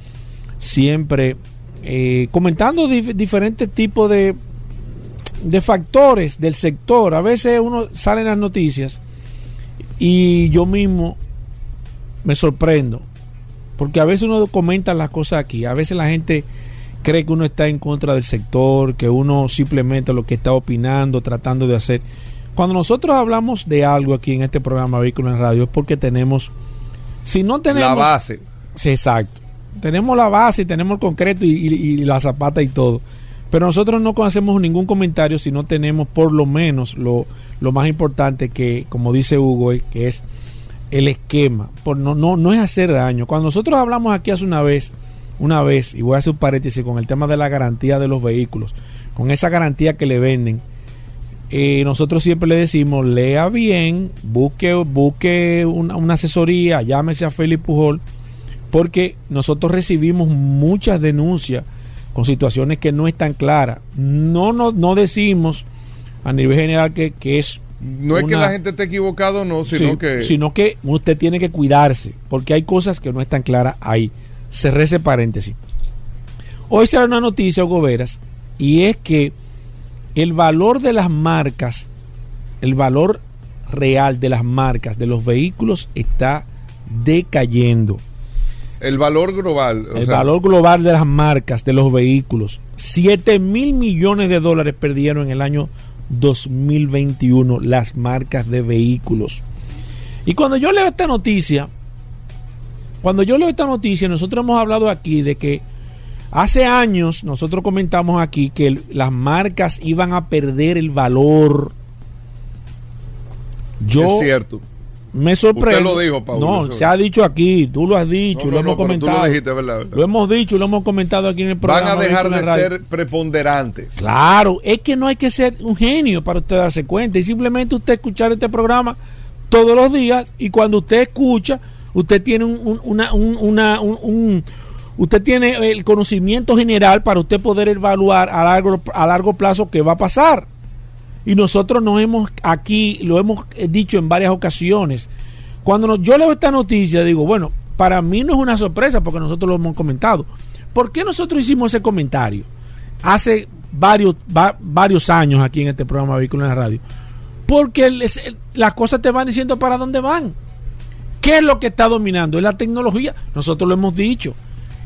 siempre eh, comentando diferentes tipos de, de factores del sector. A veces uno sale en las noticias y yo mismo me sorprendo, porque a veces uno comenta las cosas aquí, a veces la gente cree que uno está en contra del sector, que uno simplemente lo que está opinando, tratando de hacer. Cuando nosotros hablamos de algo aquí en este programa Vehículo en Radio es porque tenemos si no tenemos. La base. Sí, exacto. Tenemos la base, y tenemos el concreto y, la zapata y todo. Pero nosotros no hacemos ningún comentario si no tenemos por lo menos lo, más importante que, como dice Hugo, que es el esquema. Por no, no, no es hacer daño. Cuando nosotros hablamos aquí hace una vez, una vez, y voy a hacer un paréntesis con el tema de la garantía de los vehículos, con esa garantía que le venden eh, nosotros siempre le decimos, lea bien, busque, busque una, asesoría, llámese a Félix Pujol, porque nosotros recibimos muchas denuncias con situaciones que no están claras. No, no, no decimos a nivel general que, es... No es que la gente esté equivocado, no, sino que... Sino que usted tiene que cuidarse, porque hay cosas que no están claras ahí. Cerré ese paréntesis. Hoy será una noticia, Goberas, y es que el valor de las marcas, el valor real de las marcas de los vehículos está decayendo. El valor global. el valor global de las marcas de los vehículos. 7 mil millones de dólares perdieron en el año 2021 las marcas de vehículos. Y cuando yo leo esta noticia, cuando yo leo esta noticia, nosotros hemos hablado aquí de que Hace años nosotros comentamos aquí que las marcas iban a perder el valor. Yo es cierto. Me sorprende. Usted lo dijo, Paulo. No, se ha dicho aquí, tú lo has dicho, lo hemos comentado. Lo, dijiste, ¿verdad, lo hemos dicho, lo hemos comentado aquí en el programa. Van a dejar de ser preponderantes. Claro, es que no hay que ser un genio para usted darse cuenta. Y simplemente usted escuchar este programa todos los días y cuando usted escucha, usted tiene un, una, un usted tiene el conocimiento general para usted poder evaluar a largo, a largo plazo qué va a pasar. Y nosotros nos hemos aquí, lo hemos dicho en varias ocasiones. Cuando yo leo esta noticia, digo, bueno, para mí no es una sorpresa porque nosotros lo hemos comentado. ¿Por qué nosotros hicimos ese comentario? Hace varios, varios años aquí en este programa Vehículos en la Radio. Porque las cosas te van diciendo para dónde van. ¿Qué es lo que está dominando? Es la tecnología. Nosotros lo hemos dicho.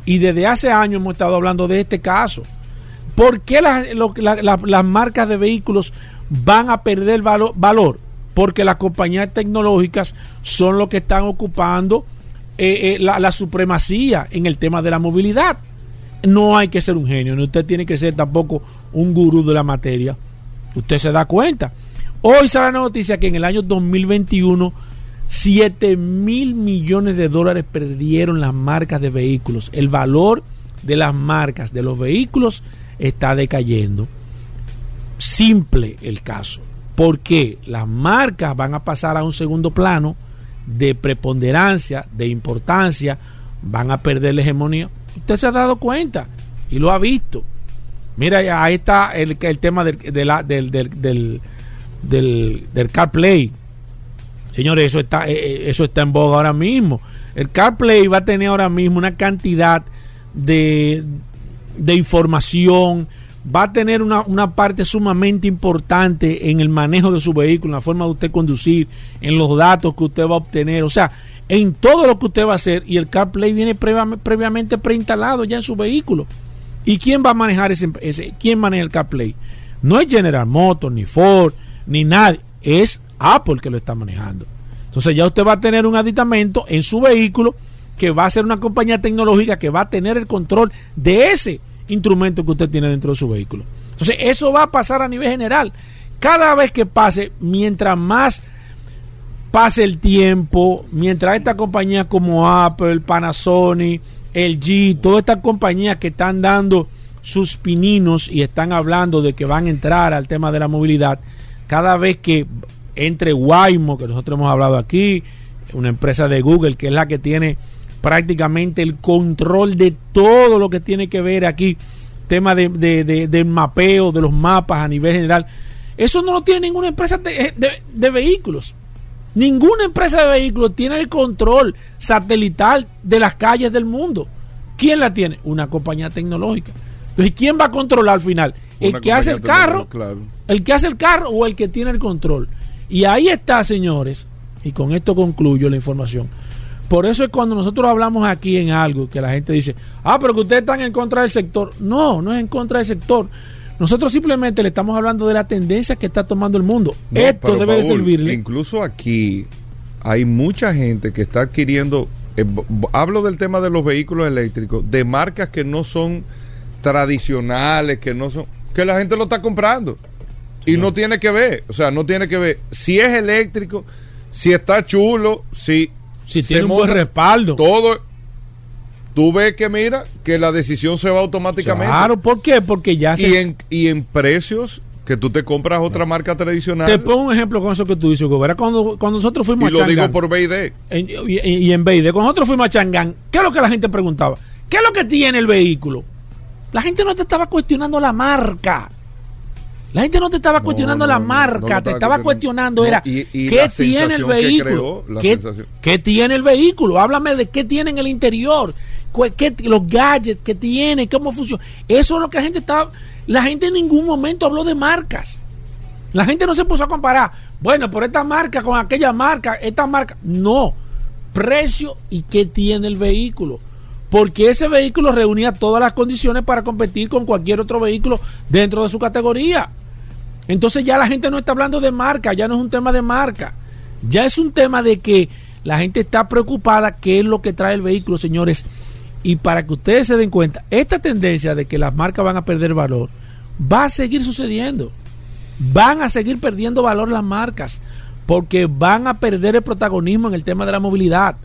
Y desde hace años hemos estado hablando de este caso. ¿Por qué las, marcas de vehículos van a perder valor? Porque las compañías tecnológicas son los que están ocupando eh, eh, la, supremacía en el tema de la movilidad. No hay que ser un genio, ni usted tiene que ser tampoco un gurú de la materia. Usted se da cuenta. Hoy sale la noticia que en el año 2021 7 mil millones de dólares perdieron las marcas de vehículos. El valor de las marcas de los vehículos está decayendo. Simple el caso. Porque las marcas van a pasar a un segundo plano de preponderancia, de importancia, van a perder la hegemonía. Usted se ha dado cuenta y lo ha visto. Mira, ahí está el, el tema del, del, del, del, del CarPlay. Señores, eso está, eh, eh, eso está en boga ahora mismo. El CarPlay va a tener ahora mismo una cantidad de, de información, va a tener una, una, parte sumamente importante en el manejo de su vehículo, en la forma de usted conducir, en los datos que usted va a obtener, o sea, en todo lo que usted va a hacer y el CarPlay viene previamente preinstalado ya en su vehículo. ¿Y quién va a manejar ese, ese quién maneja el CarPlay? No es General Motors, ni Ford, ni nadie, es Apple que lo está manejando. Entonces ya usted va a tener un aditamento en su vehículo que va a ser una compañía tecnológica que va a tener el control de ese instrumento que usted tiene dentro de su vehículo. Entonces eso va a pasar a nivel general. Cada vez que pase, mientras más pase el tiempo, mientras esta compañía como Apple, Panasonic, LG, todas estas compañías que están dando sus pininos y están hablando de que van a entrar al tema de la movilidad, cada vez que entre Waymo, que nosotros hemos hablado aquí, una empresa de Google que es la que tiene prácticamente el control de todo lo que tiene que ver aquí, tema de, del mapeo, de los mapas a nivel general. Eso no lo tiene ninguna empresa de, de vehículos. Ninguna empresa de vehículos tiene el control satelital de las calles del mundo. ¿Quién la tiene? Una compañía tecnológica. Entonces, ¿quién va a controlar al final? El que hace el carro, el que hace el carro o el que tiene el control. Y ahí está, señores, y con esto concluyo la información. Por eso es cuando nosotros hablamos aquí en algo que la gente dice, ah, pero que ustedes están en contra del sector. No, no es en contra del sector. Nosotros simplemente le estamos hablando de la tendencia que está tomando el mundo. esto debe de servirle. Incluso aquí hay mucha gente que está adquiriendo, eh, hablo del tema de los vehículos eléctricos, de marcas que no son tradicionales, que no son, que la gente lo está comprando. Y no tiene que ver, o sea, no tiene que ver si es eléctrico, si está chulo, si, si tiene un buen respaldo. Todo. Tú ves que mira, que la decisión se va automáticamente. Claro, ¿por qué? Porque ya se... Y en, y en precios que tú te compras otra marca tradicional. Te pongo un ejemplo con eso que tú dices, Cuando, cuando nosotros fuimos y a Y lo digo por BID. y, en BID. Cuando nosotros fuimos a Changán, ¿qué es lo que la gente preguntaba? ¿Qué es lo que tiene el vehículo? La gente no te estaba cuestionando la marca. La gente no te estaba cuestionando la marca, te estaba cuestionando. era qué tiene el vehículo, ¿Qué, tiene el vehículo, háblame de qué tiene en el interior, qué, los gadgets que tiene, cómo funciona. Eso es lo que la gente estaba, la gente en ningún momento habló de marcas. La gente no se puso a comparar, bueno, por esta marca con aquella marca, esta marca, no, precio y qué tiene el vehículo porque ese vehículo reunía todas las condiciones para competir con cualquier otro vehículo dentro de su categoría. Entonces ya la gente no está hablando de marca, ya no es un tema de marca, ya es un tema de que la gente está preocupada qué es lo que trae el vehículo, señores. Y para que ustedes se den cuenta, esta tendencia de que las marcas van a perder valor va a seguir sucediendo. Van a seguir perdiendo valor las marcas porque van a perder el protagonismo en el tema de la movilidad.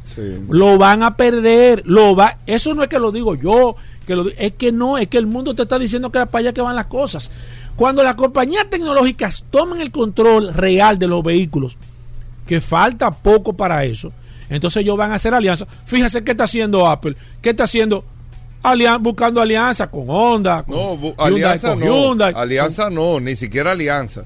Lo van a perder, lo va, eso no es que lo digo yo, que lo, es que no, es que el mundo te está diciendo que era para allá que van las cosas. Cuando las compañías tecnológicas toman el control real de los vehículos, que falta poco para eso, entonces ellos van a hacer alianzas. Fíjense qué está haciendo Apple, qué está haciendo buscando alianza con Honda, con no, alianza no, Alianza no, ni siquiera alianza.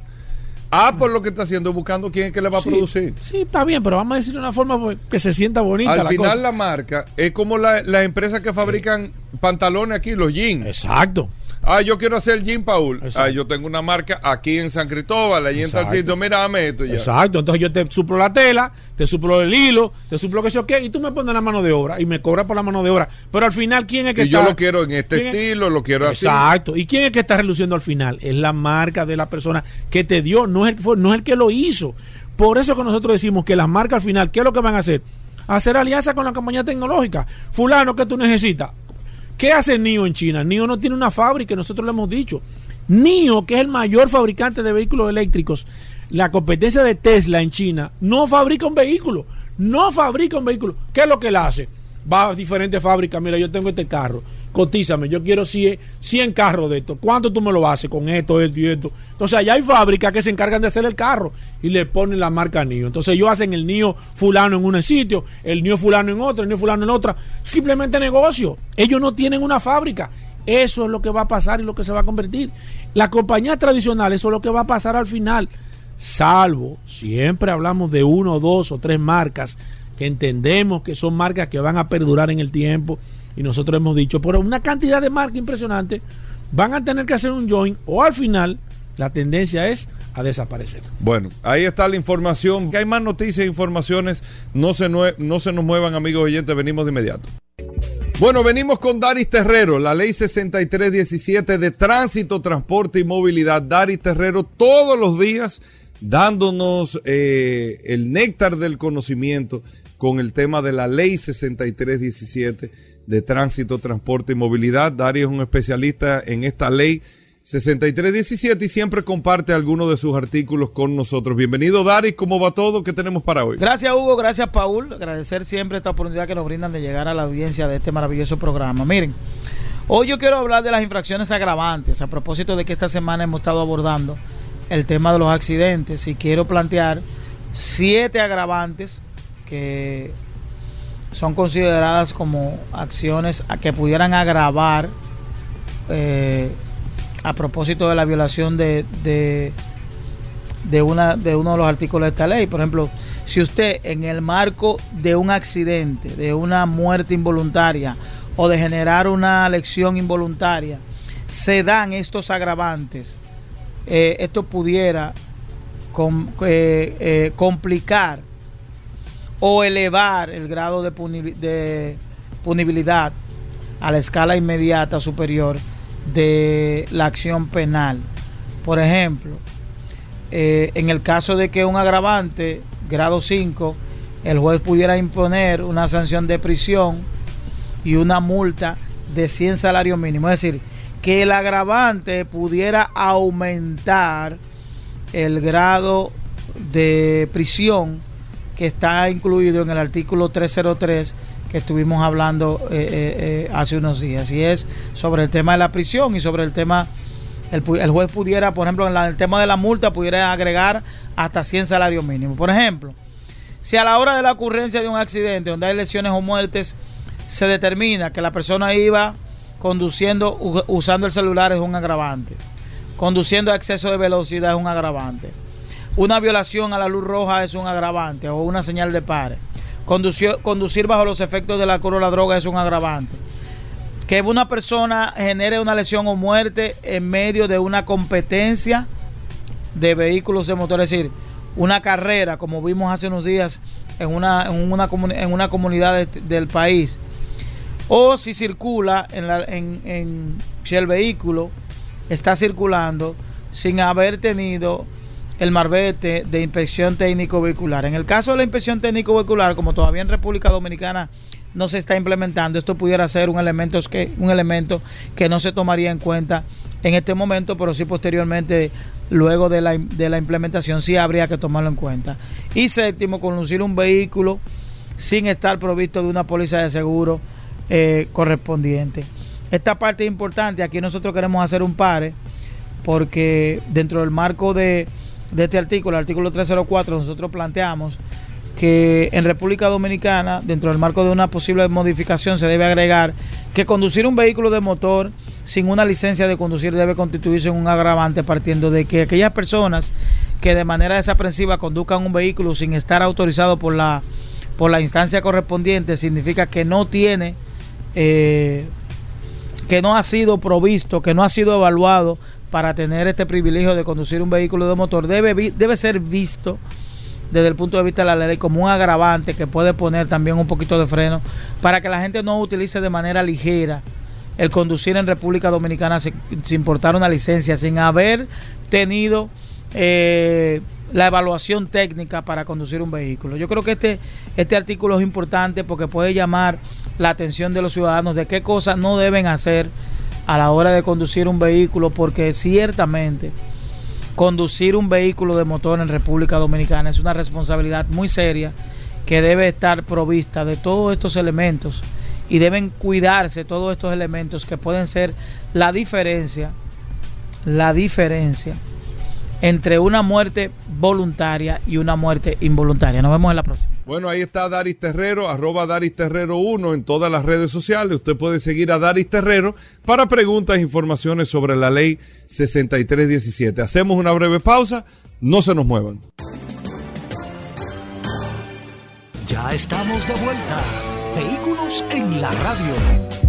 Ah, por lo que está haciendo, buscando quién es que le va a producir. Sí, está bien, pero vamos a decir de una forma pues, que se sienta bonita. Al final, la marca es como las la empresas que fabrican pantalones aquí, los jeans. Exacto. Ah, yo quiero hacer Jim Paul. Ah, yo tengo una marca aquí en San Cristóbal, allí en tal sitio. Mira, dame esto ya. Exacto. Entonces yo te suplo la tela, te suplo el hilo, te suplo que sé qué, y tú me pones la mano de obra y me cobras por la mano de obra. Pero al final, ¿quién es que y yo lo quiero en este estilo, lo quiero así. Exacto. ¿Y quién es que está reluciendo al final? Es la marca de la persona que te dio, no es el, no es el que lo hizo. Por eso que nosotros decimos que las marcas al final, ¿qué es lo que van a hacer? Hacer alianza con la compañía tecnológica. Fulano, que tú necesitas? ¿Qué hace NIO en China? NIO no tiene una fábrica, nosotros lo hemos dicho. NIO, que es el mayor fabricante de vehículos eléctricos la competencia de Tesla en China no fabrica un vehículo. No fabrica un vehículo. ¿Qué es lo que él hace? Va a diferentes fábricas. Mira, yo tengo este carro. Cotízame, yo quiero 100, 100 carros de esto. ¿Cuánto tú me lo haces con esto, esto y esto? Entonces, allá hay fábricas que se encargan de hacer el carro y le ponen la marca NIO. Entonces, ellos hacen el NIO fulano en un sitio, el NIO fulano en otro, el NIO fulano en otra. Simplemente negocio. Ellos no tienen una fábrica. Eso es lo que va a pasar y lo que se va a convertir. Las compañías tradicionales, eso es lo que va a pasar al final. Salvo, siempre hablamos de uno, dos o tres marcas que entendemos que son marcas que van a perdurar en el tiempo y nosotros hemos dicho, pero una cantidad de marcas impresionante van a tener que hacer un join o al final la tendencia es a desaparecer. Bueno, ahí está la información. Que hay más noticias e informaciones. No se, no se nos muevan, amigos oyentes. Venimos de inmediato. Bueno, venimos con Daris Terrero, la ley 6317 de tránsito, transporte y movilidad. Daris Terrero todos los días dándonos eh, el néctar del conocimiento con el tema de la ley 6317 de tránsito, transporte y movilidad. Daris es un especialista en esta ley 6317 y siempre comparte algunos de sus artículos con nosotros. Bienvenido, Dari. ¿Cómo va todo? ¿Qué tenemos para hoy? Gracias, Hugo. Gracias, Paul. Agradecer siempre esta oportunidad que nos brindan de llegar a la audiencia de este maravilloso programa. Miren, hoy yo quiero hablar de las infracciones agravantes a propósito de que esta semana hemos estado abordando el tema de los accidentes y quiero plantear siete agravantes que son consideradas como acciones a que pudieran agravar eh, a propósito de la violación de, de, una, de uno de los artículos de esta ley. Por ejemplo, si usted en el marco de un accidente, de una muerte involuntaria o de generar una lesión involuntaria, se dan estos agravantes, eh, esto pudiera eh, complicar o elevar el grado de, punibilidad a la escala inmediata superior de la acción penal. Por ejemplo, eh, en el caso de que un agravante, grado 5, el juez pudiera imponer una sanción de prisión y una multa de 100 salarios mínimos. Es decir, que el agravante pudiera aumentar el grado de prisión que está incluido en el artículo 303 que estuvimos hablando eh, eh, eh, hace unos días y es sobre el tema de la prisión y sobre el tema el, juez pudiera por ejemplo en el tema de la multa pudiera agregar hasta 100 salarios mínimos. Por ejemplo si a la hora de la ocurrencia de un accidente donde hay lesiones o muertes se determina que la persona iba conduciendo usando el celular es un agravante. Conduciendo a exceso de velocidad es un agravante una violación a la luz roja es un agravante o una señal de pare conducir bajo los efectos del alcohol o la droga es un agravante. Que una persona genere una lesión o muerte en medio de una competencia de vehículos de motor, es decir, una carrera, como vimos hace unos días en una, en una, en una comunidad del país, o si circula en, la, en, en, si el vehículo está circulando sin haber tenido el marbete de inspección técnico vehicular. En el caso de la inspección técnico vehicular, como todavía en República Dominicana no se está implementando, esto pudiera ser un elemento que, un elemento que no se tomaría en cuenta en este momento, pero sí posteriormente, luego de la, de la implementación, sí habría que tomarlo en cuenta. Y séptimo, conducir un vehículo sin estar provisto de una póliza de seguro eh, correspondiente. Esta parte es importante, aquí nosotros queremos hacer un pare, porque dentro del marco de de este artículo, el artículo 304, nosotros planteamos que en República Dominicana, dentro del marco de una posible modificación, se debe agregar que conducir un vehículo de motor sin una licencia de conducir debe constituirse en un agravante partiendo de que aquellas personas que de manera desaprensiva conduzcan un vehículo sin estar autorizado por la, por la instancia correspondiente significa que no tiene, eh, que no ha sido provisto, que no ha sido evaluado para tener este privilegio de conducir un vehículo de motor debe, debe ser visto desde el punto de vista de la ley como un agravante que puede poner también un poquito de freno para que la gente no utilice de manera ligera el conducir en República Dominicana sin, sin portar una licencia, sin haber tenido eh, la evaluación técnica para conducir un vehículo. Yo creo que este, este artículo es importante porque puede llamar la atención de los ciudadanos de qué cosas no deben hacer a la hora de conducir un vehículo porque ciertamente conducir un vehículo de motor en República Dominicana es una responsabilidad muy seria que debe estar provista de todos estos elementos y deben cuidarse todos estos elementos que pueden ser la diferencia, la diferencia entre una muerte voluntaria y una muerte involuntaria. Nos vemos en la próxima. Bueno, ahí está Daris Terrero, arroba Daris Terrero 1 en todas las redes sociales. Usted puede seguir a Daris Terrero para preguntas e informaciones sobre la ley 6317. Hacemos una breve pausa, no se nos muevan. Ya estamos de vuelta. Vehículos en la radio.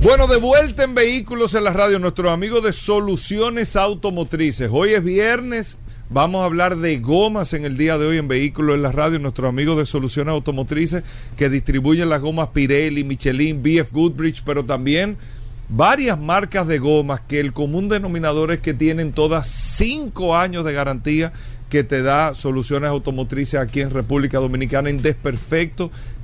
Bueno, de vuelta en Vehículos en la radio, nuestros amigos de Soluciones Automotrices. Hoy es viernes, vamos a hablar de gomas en el día de hoy en Vehículos en la radio, nuestros amigos de Soluciones Automotrices que distribuyen las gomas Pirelli, Michelin, BF Goodrich, pero también varias marcas de gomas que el común denominador es que tienen todas cinco años de garantía que te da soluciones automotrices aquí en República Dominicana en desperfecto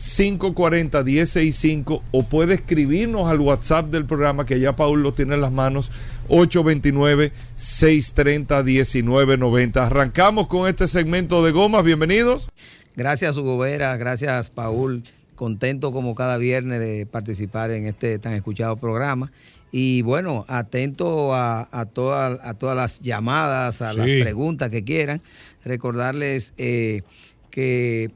540-1065 o puede escribirnos al WhatsApp del programa que ya Paul lo tiene en las manos 829-630-1990. Arrancamos con este segmento de gomas, bienvenidos. Gracias Hugo Vera, gracias Paul, contento como cada viernes de participar en este tan escuchado programa. Y bueno, atento a, a, toda, a todas las llamadas, a Sí. las preguntas que quieran. Recordarles eh, que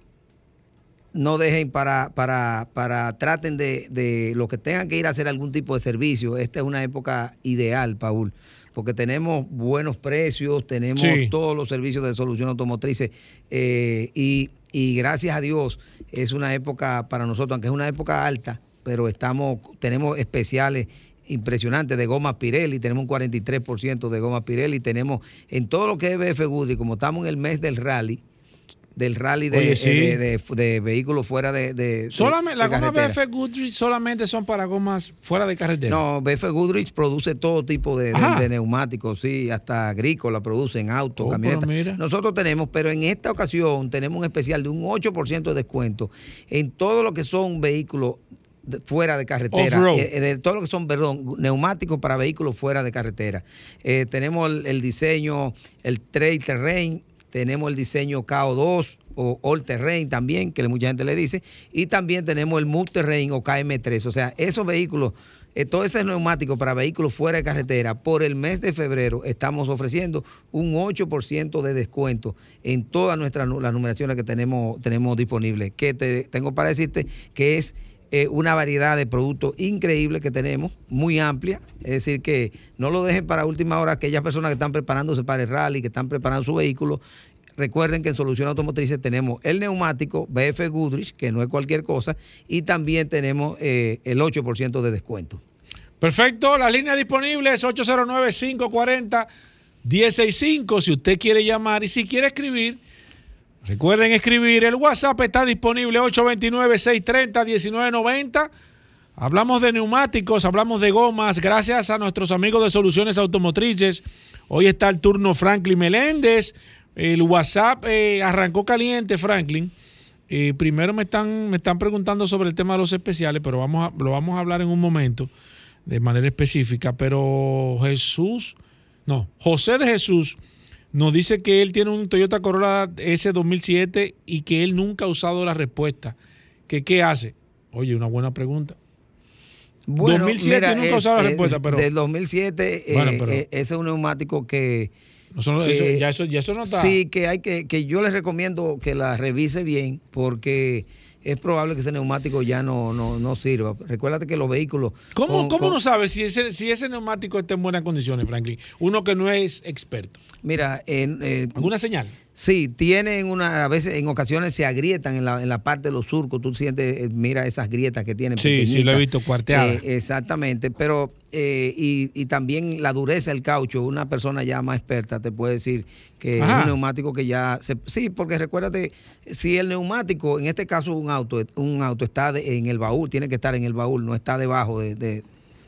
no dejen para, para, para traten de, de los que tengan que ir a hacer algún tipo de servicio. Esta es una época ideal, Paul, porque tenemos buenos precios, tenemos Sí. todos los servicios de solución automotrices eh, y, y gracias a Dios es una época para nosotros, aunque es una época alta, pero estamos, tenemos especiales impresionantes de goma Pirelli, tenemos un 43% de goma Pirelli, tenemos en todo lo que es BF Goodrich, como estamos en el mes del rally, del rally de, Oye, sí. eh, de- de- de vehículos fuera de, de- Solamente, gomas carretera. BF Goodrich solamente son para gomas fuera de carretera. No, BF Goodrich produce todo tipo de, neumáticos, sí, hasta agrícola producen, autos, Oh, camionetas. Nosotros tenemos, pero en esta ocasión tenemos un especial de un 8% de descuento en todo lo que son vehículos de- fuera de carretera, eh, de todo lo que son, perdón, neumáticos para vehículos fuera de carretera. Eh, tenemos el, el diseño, el Trail Terrain, tenemos el diseño KO2 o All Terrain también, que mucha gente le dice, y también tenemos el Move Terrain o KM3. O sea, esos vehículos, eh, todo ese neumático para vehículos fuera de carretera, por el mes de febrero estamos ofreciendo un 8% de descuento en todas nuestras nu- las numeraciones que tenemos, tenemos disponibles. Que te, tengo para decirte que es eh, una variedad de productos increíble que tenemos, muy amplia. Es decir, que no lo dejen para última hora aquellas personas que están preparándose para el rally, que están preparando su vehículo. Recuerden que en Solución Automotrices tenemos el neumático BF Goodrich, que no es cualquier cosa, y también tenemos eh, el 8% de descuento. Perfecto, la línea disponible es 809-540-165 si usted quiere llamar y si quiere escribir. Recuerden escribir, el WhatsApp está disponible 829-630-1990. Hablamos de neumáticos, hablamos de gomas, gracias a nuestros amigos de Soluciones Automotrices. Hoy está el turno Franklin Meléndez. El WhatsApp eh, arrancó caliente, Franklin. Eh, primero me están, me están preguntando sobre el tema de los especiales, pero vamos lo vamos a hablar en un momento de manera específica. Pero Jesús, no, José de Jesús nos dice que él tiene un Toyota Corolla S 2007 y que él nunca ha usado la respuesta. ¿Que qué hace? Oye, una buena pregunta. 2007 nunca he usado la respuesta, pero- Del 2007, eh, Bueno, pero- eh, ese es un neumático que... Eso- ya, eso, ya eso no está. Sí, que hay que, que yo les recomiendo que la revise bien porque es probable que ese neumático ya no, no, no sirva. Recuérdate que los vehículos... ¿Cómo, con- cómo con- uno sabe si ese, si ese neumático está en buenas condiciones, Franklin? Uno que no es experto. Mira, en, eh, ¿Alguna señal? Sí, tienen una, a veces en ocasiones se agrietan en la, en la parte de los surcos, tú sientes, eh, mira esas grietas que tienen. Sí, sí, lo he visto cuarteadas. Eh, exactamente, pero eh, y, y también la dureza del caucho, una persona ya más experta te puede decir que Ajá. es un neumático que ya se, sí, porque recuérdate, si el neumático, en este caso un auto, un auto está de- en el baúl, tiene que estar en el baúl, no está debajo de, de-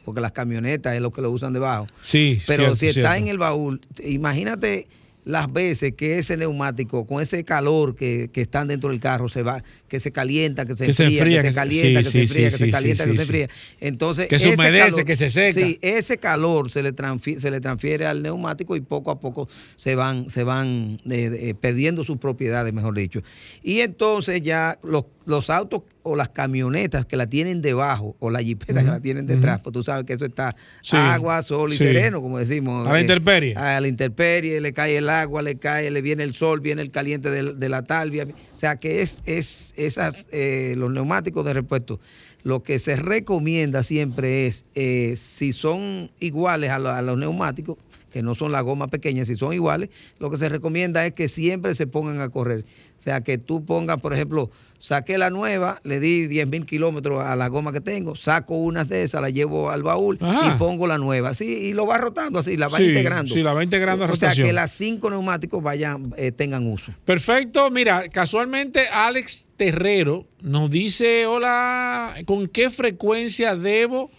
porque las camionetas es lo que lo usan debajo. Sí, Pero cierto, si está cierto. en el baúl, imagínate las veces que ese neumático, con ese calor que, que están dentro del carro, se va, que se calienta, que se Que se enfría, que se calienta, sí, que sí, se enfría, sí, que se calienta, que se enfría. Entonces, Que se humedece, que se seca. Sí, ese calor se le, transfi- se le transfiere al neumático y poco a poco se van, se van eh, eh, perdiendo sus propiedades, mejor dicho. Y entonces ya los, los autos o las camionetas que la tienen debajo o la jipeta que la tienen detrás, pues tú sabes que eso está Sí, agua, sol y sí. sereno, como decimos. A la eh, intemperie. A la intemperie, le cae el agua, le cae, le viene el sol, viene el caliente de, de la talvia. O sea que es, es esas, eh, los neumáticos de repuesto. Lo que se recomienda siempre es, eh, si son iguales a, lo- a los neumáticos, que no son la goma pequeña, si son iguales, lo que se recomienda es que siempre se pongan a correr. O sea, que tú pongas, por ejemplo, saqué la nueva, le di 10 mil kilómetros a la goma que tengo, saco unas de esas, la llevo al baúl Ajá. y pongo la nueva. Así, y lo va rotando así, la va Sí, integrando. sí, la va integrando a O sea, que las cinco neumáticos vayan, eh, tengan uso. Perfecto, mira, casualmente Alex Terrero nos dice, hola, ¿con qué frecuencia debo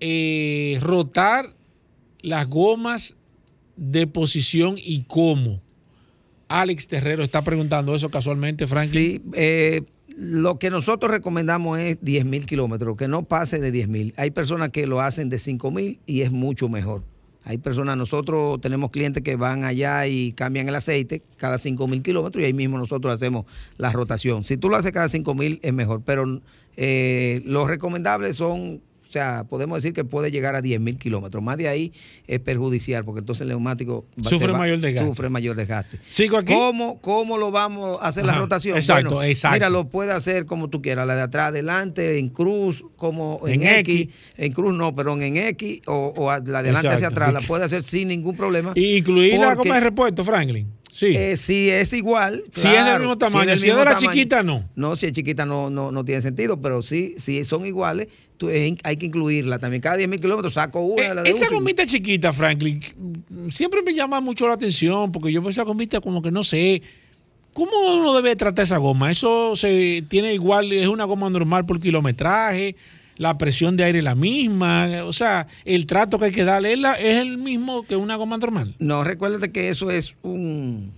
eh, rotar las gomas de posición y cómo? Alex Terrero está preguntando eso casualmente, Franklin. Sí, eh, lo que nosotros recomendamos es 10 mil kilómetros, que no pase de 10 mil. Hay personas que lo hacen de 5 mil y es mucho mejor. Hay personas, nosotros tenemos clientes que van allá y cambian el aceite cada 5 mil kilómetros y ahí mismo nosotros hacemos la rotación. Si tú lo haces cada 5 mil es mejor, pero eh, los recomendables son, o sea, podemos decir que puede llegar a 10 mil kilómetros. Más de ahí es perjudicial porque entonces el neumático va- Sufre va- mayor desgaste. Sufre mayor desgaste. ¿Sigo aquí? ¿Cómo, ¿Cómo lo vamos a hacer la Ajá, rotación? exacto, Bueno, exacto. Mira, lo puede hacer como tú quieras, la de atrás, adelante, en cruz, como en, En X, X. en cruz no, pero en X o, la de adelante hacia atrás, la puede hacer sin ningún problema. Y incluir la Porque, goma de repuesto, Franklin. Sí. eh, si es igual. Si es del mismo tamaño, si es de la chiquita, no. No, si es chiquita no, no, no tiene sentido, pero sí, si son iguales, tú- eh, hay que incluirla también. Cada 10 mil kilómetros saco una. Eh, la de esa gomita chiquita, Franklin, siempre me llama mucho la atención porque yo veo esa gomita como que no sé. ¿Cómo uno debe tratar esa goma? ¿Eso se tiene igual, es una goma normal por kilometraje? ¿La presión de aire es la misma? O sea, el trato que hay que darle es, la- es el mismo que una goma normal. No, recuérdate que eso es un.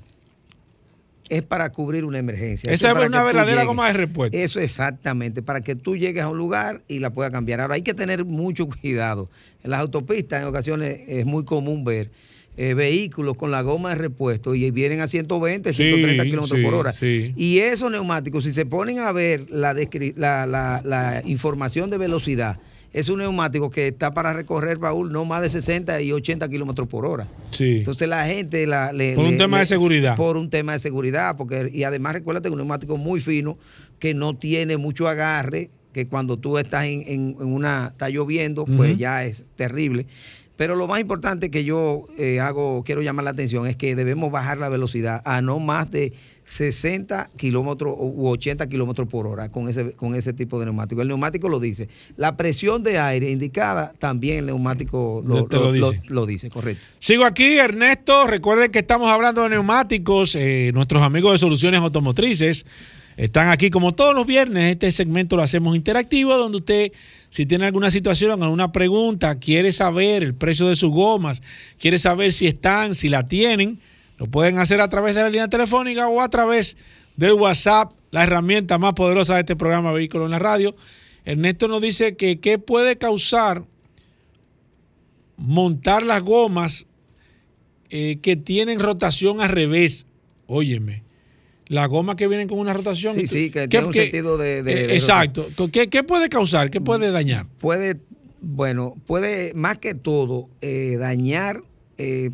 Es para cubrir una emergencia. Esa Eso es una verdadera goma de repuesto. Eso exactamente, para que tú llegues a un lugar y la puedas cambiar. Ahora hay que tener mucho cuidado. En las autopistas en ocasiones es muy común ver eh, vehículos con la goma de repuesto y vienen a 120, Sí, 130 kilómetros sí, por hora. sí. Y esos neumáticos, si se ponen a ver la, la, la- la información de velocidad, es un neumático que está para recorrer, Raúl, no más de 60 y 80 kilómetros por hora. Sí. Entonces la gente la, le- Por un le- tema de seguridad. Por un tema de seguridad, porque y además recuérdate que un neumático muy fino que no tiene mucho agarre, que cuando tú estás en, en- en una está lloviendo, pues ya es terrible. Pero lo más importante que yo eh, hago, quiero llamar la atención, es que debemos bajar la velocidad a no más de 60 kilómetros u 80 kilómetros por hora con ese, con ese tipo de neumático. El neumático lo dice. La presión de aire indicada también el neumático lo, dice. lo dice, correcto. Sigo aquí, Ernesto. Recuerden que estamos hablando de neumáticos. Eh, nuestros amigos de Soluciones Automotrices están aquí como todos los viernes. Este segmento lo hacemos interactivo, donde usted, si tiene alguna situación, alguna pregunta, quiere saber el precio de sus gomas, quiere saber si están, si la tienen, lo pueden hacer a través de la línea telefónica o a través del WhatsApp, la herramienta más poderosa de este programa Vehículo en la Radio. Ernesto nos dice que qué puede causar montar las gomas eh, que tienen rotación al revés. Óyeme, las gomas que vienen con una rotación. Sí, sí, que tiene un sentido de- de- eh, de exacto. ¿Qué, qué puede causar? ¿Qué puede dañar? puede, bueno, puede más que todo eh, dañar, eh,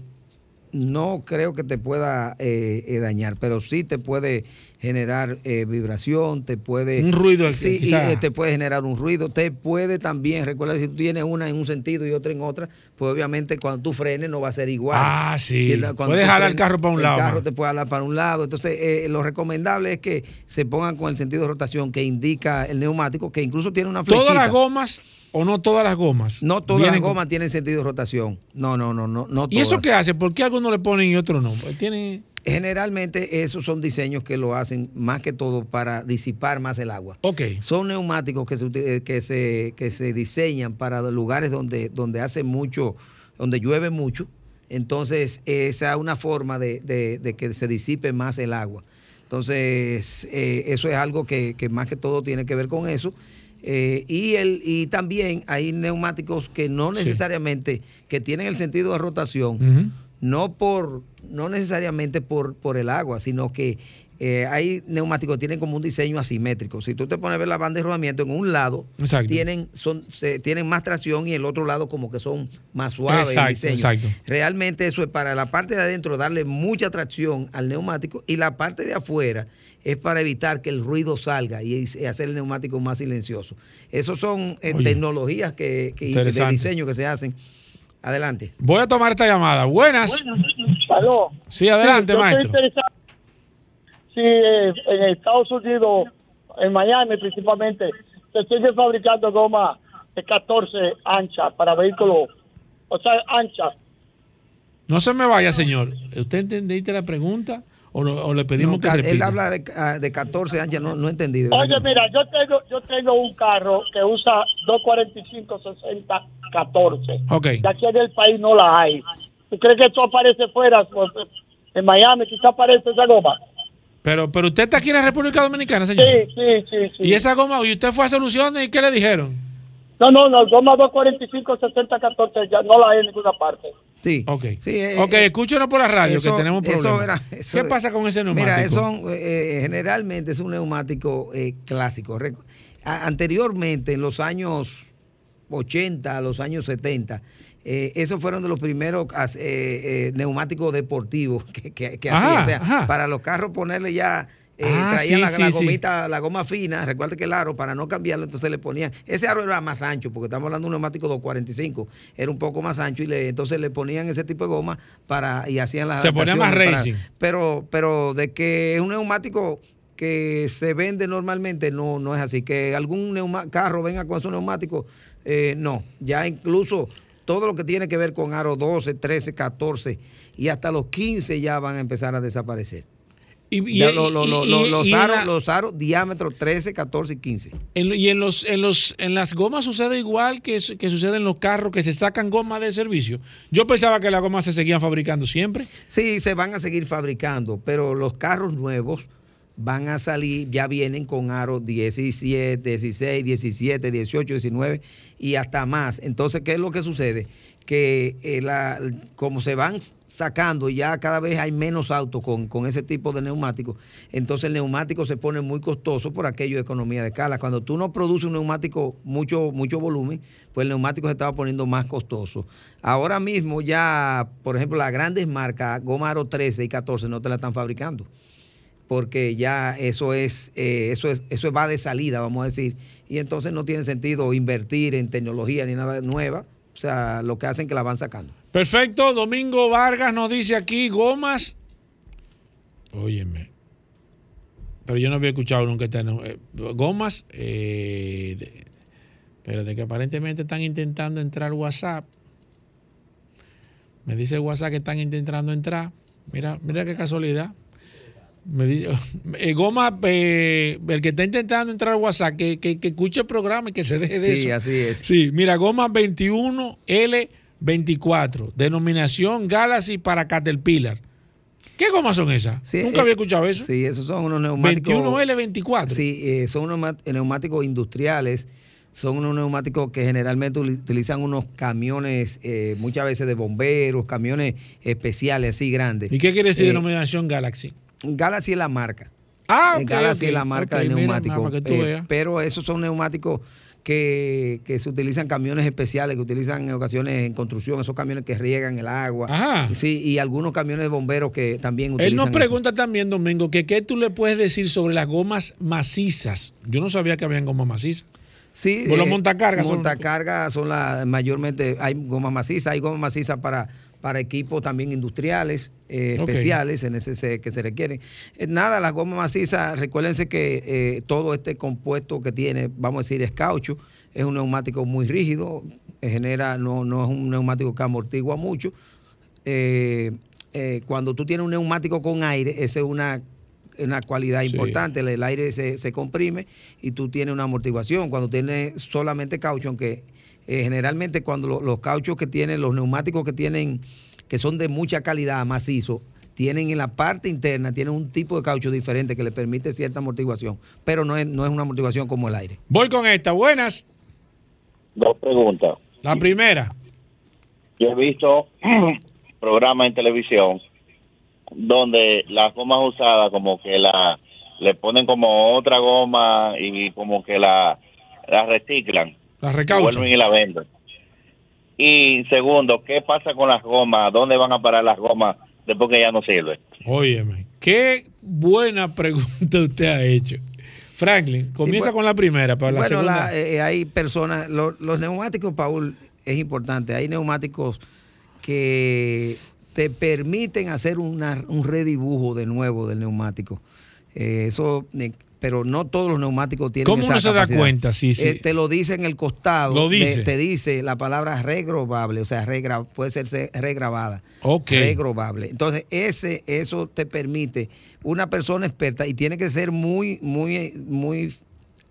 no creo que te pueda eh, dañar, pero sí te puede generar eh, vibración, te puede... Un ruido, Sí, y, eh, te puede generar un ruido, te puede también, recuerda, si tú tienes una en un sentido y otra en otra, pues obviamente cuando tú frenes no va a ser igual. Ah, sí. La- Puedes jalar el carro para un lado, El carro man. te puede jalar para un lado. Entonces, eh, lo recomendable es que se pongan con el sentido de rotación que indica el neumático, que incluso tiene una flechita. ¿Todas las gomas o no todas las gomas? No todas las con- gomas tienen sentido de rotación. No, no, no, no, no ¿Y eso qué hace? ¿Por qué algunos le ponen y otros no? Pues tiene... Generalmente esos son diseños que lo hacen más que todo para disipar más el agua. Ok. Son neumáticos que se, eh, que se, que se diseñan para lugares donde, donde hace mucho, donde llueve mucho. Entonces, esa es una forma de, de- de que se disipe más el agua. Entonces, eh, eso es algo que, que más que todo tiene que ver con eso. Eh, y, el, y también hay neumáticos que no necesariamente, que tienen el sentido de rotación. No por no necesariamente por, por el agua, sino que eh, hay neumáticos que tienen como un diseño asimétrico. Si tú te pones a ver la banda de rodamiento, en un lado Exacto. tienen, son, se- tienen más tracción y el otro lado como que son más suaves Exacto, el diseño. exacto. Realmente eso es para la parte de adentro darle mucha tracción al neumático y la parte de afuera es para evitar que el ruido salga y, y hacer el neumático más silencioso. Esas son eh, tecnologías que, que- de diseño que se hacen. Adelante. Voy a tomar esta llamada. Buenas. Aló. Sí, adelante, yo maestro. Si eh, en Estados Unidos, en Miami principalmente, se sigue fabricando goma de 14 anchas para vehículos, o sea, anchas. No se me vaya, señor. ¿Usted entendiste la pregunta o, lo- o le pedimos No, que repita? él habla de, de 14 anchas, no, no entendí. Oye, verdad que- mira, yo tengo yo tengo un carro que usa 245 60 14. Ok. De aquí en el país no la hay. ¿Tú crees que esto aparece fuera? En Miami quizá aparece esa goma. Pero, pero usted está aquí en la República Dominicana, señor. Sí, sí, sí, sí. Y esa goma, y usted fue a soluciones y ¿qué le dijeron? No, no, no, goma 245 60 14 ya no la hay en ninguna parte. Sí. Ok. Sí, eh, ok, eh, escúchenos por la radio eso- que tenemos eso problemas. era- eso- ¿Qué pasa con ese neumático? Mira, son, eh, generalmente es un neumático eh, clásico. A- anteriormente, en los años 80, los años 70, eh, esos fueron de los primeros eh, neumáticos deportivos (laughs) que, que, que hacían. O sea, para los carros ponerle ya... eh, Ah, traían sí, la, sí, la sí. gomita, la goma fina, recuerda que el aro, para no cambiarlo, entonces le ponían, ese aro era más ancho, porque estamos hablando de un neumático 245, era un poco más ancho y le, entonces le ponían ese tipo de goma para, y hacían las Se ponía más racing. pero, pero de que es un neumático que se vende normalmente, no, no es así. Que algún neuma- carro venga con su neumático, eh, no. Ya incluso todo lo que tiene que ver con aro 12, 13, 14 y hasta los 15 ya van a empezar a desaparecer. Y, y- los, aros, la- los aros diámetro 13, 14 y 15. en- y en los, en los, en las gomas sucede igual que, que sucede en los carros que se sacan gomas de servicio. Yo pensaba que las gomas se seguían fabricando siempre. Sí, se van a seguir fabricando, pero los carros nuevos van a salir, ya vienen con aros 17, 16, 17, 18, 19 y hasta más. Entonces, ¿qué es lo que sucede? Que eh, la- como se van sacando, ya cada vez hay menos autos con, con ese tipo de neumáticos, entonces el neumático se pone muy costoso por aquello de economía de escala. Cuando tú no produces un neumático mucho, mucho volumen, pues el neumático se estaba poniendo más costoso. Ahora mismo ya, por ejemplo, las grandes marcas, Goma Aro 13 y 14 no te la están fabricando porque ya eso es, eh, eso es, eso va de salida, vamos a decir, y entonces no tiene sentido invertir en tecnología ni nada nueva, o sea, lo que hacen que la van sacando. Perfecto. Domingo Vargas nos dice aquí gomas. Óyeme. Pero yo no había escuchado nunca esta, eh, gomas. Eh, de- que aparentemente están intentando entrar WhatsApp. Me dice WhatsApp que están intentando entrar. Mira, mira qué casualidad. Me dice, (laughs) eh, Goma, eh, el que está intentando entrar al WhatsApp, que, que, que escuche el programa y que se deje de Sí, eso. así es. Sí, mira, Goma 21L24, denominación Galaxy para Caterpillar. ¿Qué gomas son esas? Sí, Nunca eh, había escuchado eso. Sí, esos son unos neumáticos. 21L24. Sí, eh, son unos neumáticos industriales. Son unos neumáticos que generalmente utilizan unos camiones, eh, muchas veces de bomberos, camiones especiales así grandes. ¿Y qué quiere decir Eh, denominación Galaxy? Galaxy es la marca. Ah, Eh, ok, Galaxy es la marca ok, del mira, neumático. para que tú eh, pero esos son neumáticos que, que se utilizan camiones especiales, que utilizan en ocasiones en construcción, esos camiones que riegan el agua. Ajá. Sí, y algunos camiones de bomberos que también utilizan. Él nos eso. pregunta también, Domingo, que qué tú le puedes decir sobre las gomas macizas. Yo no sabía que habían gomas macizas. Sí, Bueno, eh, montacargas son- Montacargas son las mayormente, hay gomas macizas, hay gomas macizas para, para equipos también industriales, eh, especiales en ese se- que se requieren. Eh, nada, las gomas macizas, recuérdense que eh, todo este compuesto que tiene, vamos a decir, es caucho, es un neumático muy rígido, genera, no, no es un neumático que amortigua mucho. Cuando tú tienes un neumático con aire, esa es una, una cualidad importante. El, el aire se, se comprime y tú tienes una amortiguación. Cuando tienes solamente caucho, aunque eh, generalmente cuando lo- los cauchos que tienen, los neumáticos que tienen, que son de mucha calidad, macizo, tienen en la parte interna, tienen un tipo de caucho diferente que le permite cierta amortiguación, pero no es, no es una amortiguación como el aire. Voy con esta. Buenas. Dos preguntas. La primera. Yo he visto (clears throat) programas en televisión donde las gomas usadas como que la le ponen como otra goma y como que la, la reciclan, La recaucha. vuelven y la venden. Y segundo, ¿qué pasa con las gomas? ¿Dónde van a parar las gomas después que ya no sirven? Óyeme, qué buena pregunta usted ha hecho. Franklin, comienza bueno. con la primera, para la bueno, segunda. la- eh, hay personas, lo- los neumáticos, Paul, es importante. Hay neumáticos que te permiten hacer una- un redibujo de nuevo del neumático. Eh, eso, eh, pero no todos los neumáticos tienen ¿Cómo esa uno se da cuenta? Sí, sí. Eh, te lo dice en el costado. Lo de- dice. te dice la palabra regrobable, o sea, regra- puede ser se- regrabada. Ok. Regrobable. Entonces, ese, eso te permite una persona experta y tiene que ser muy, muy, muy,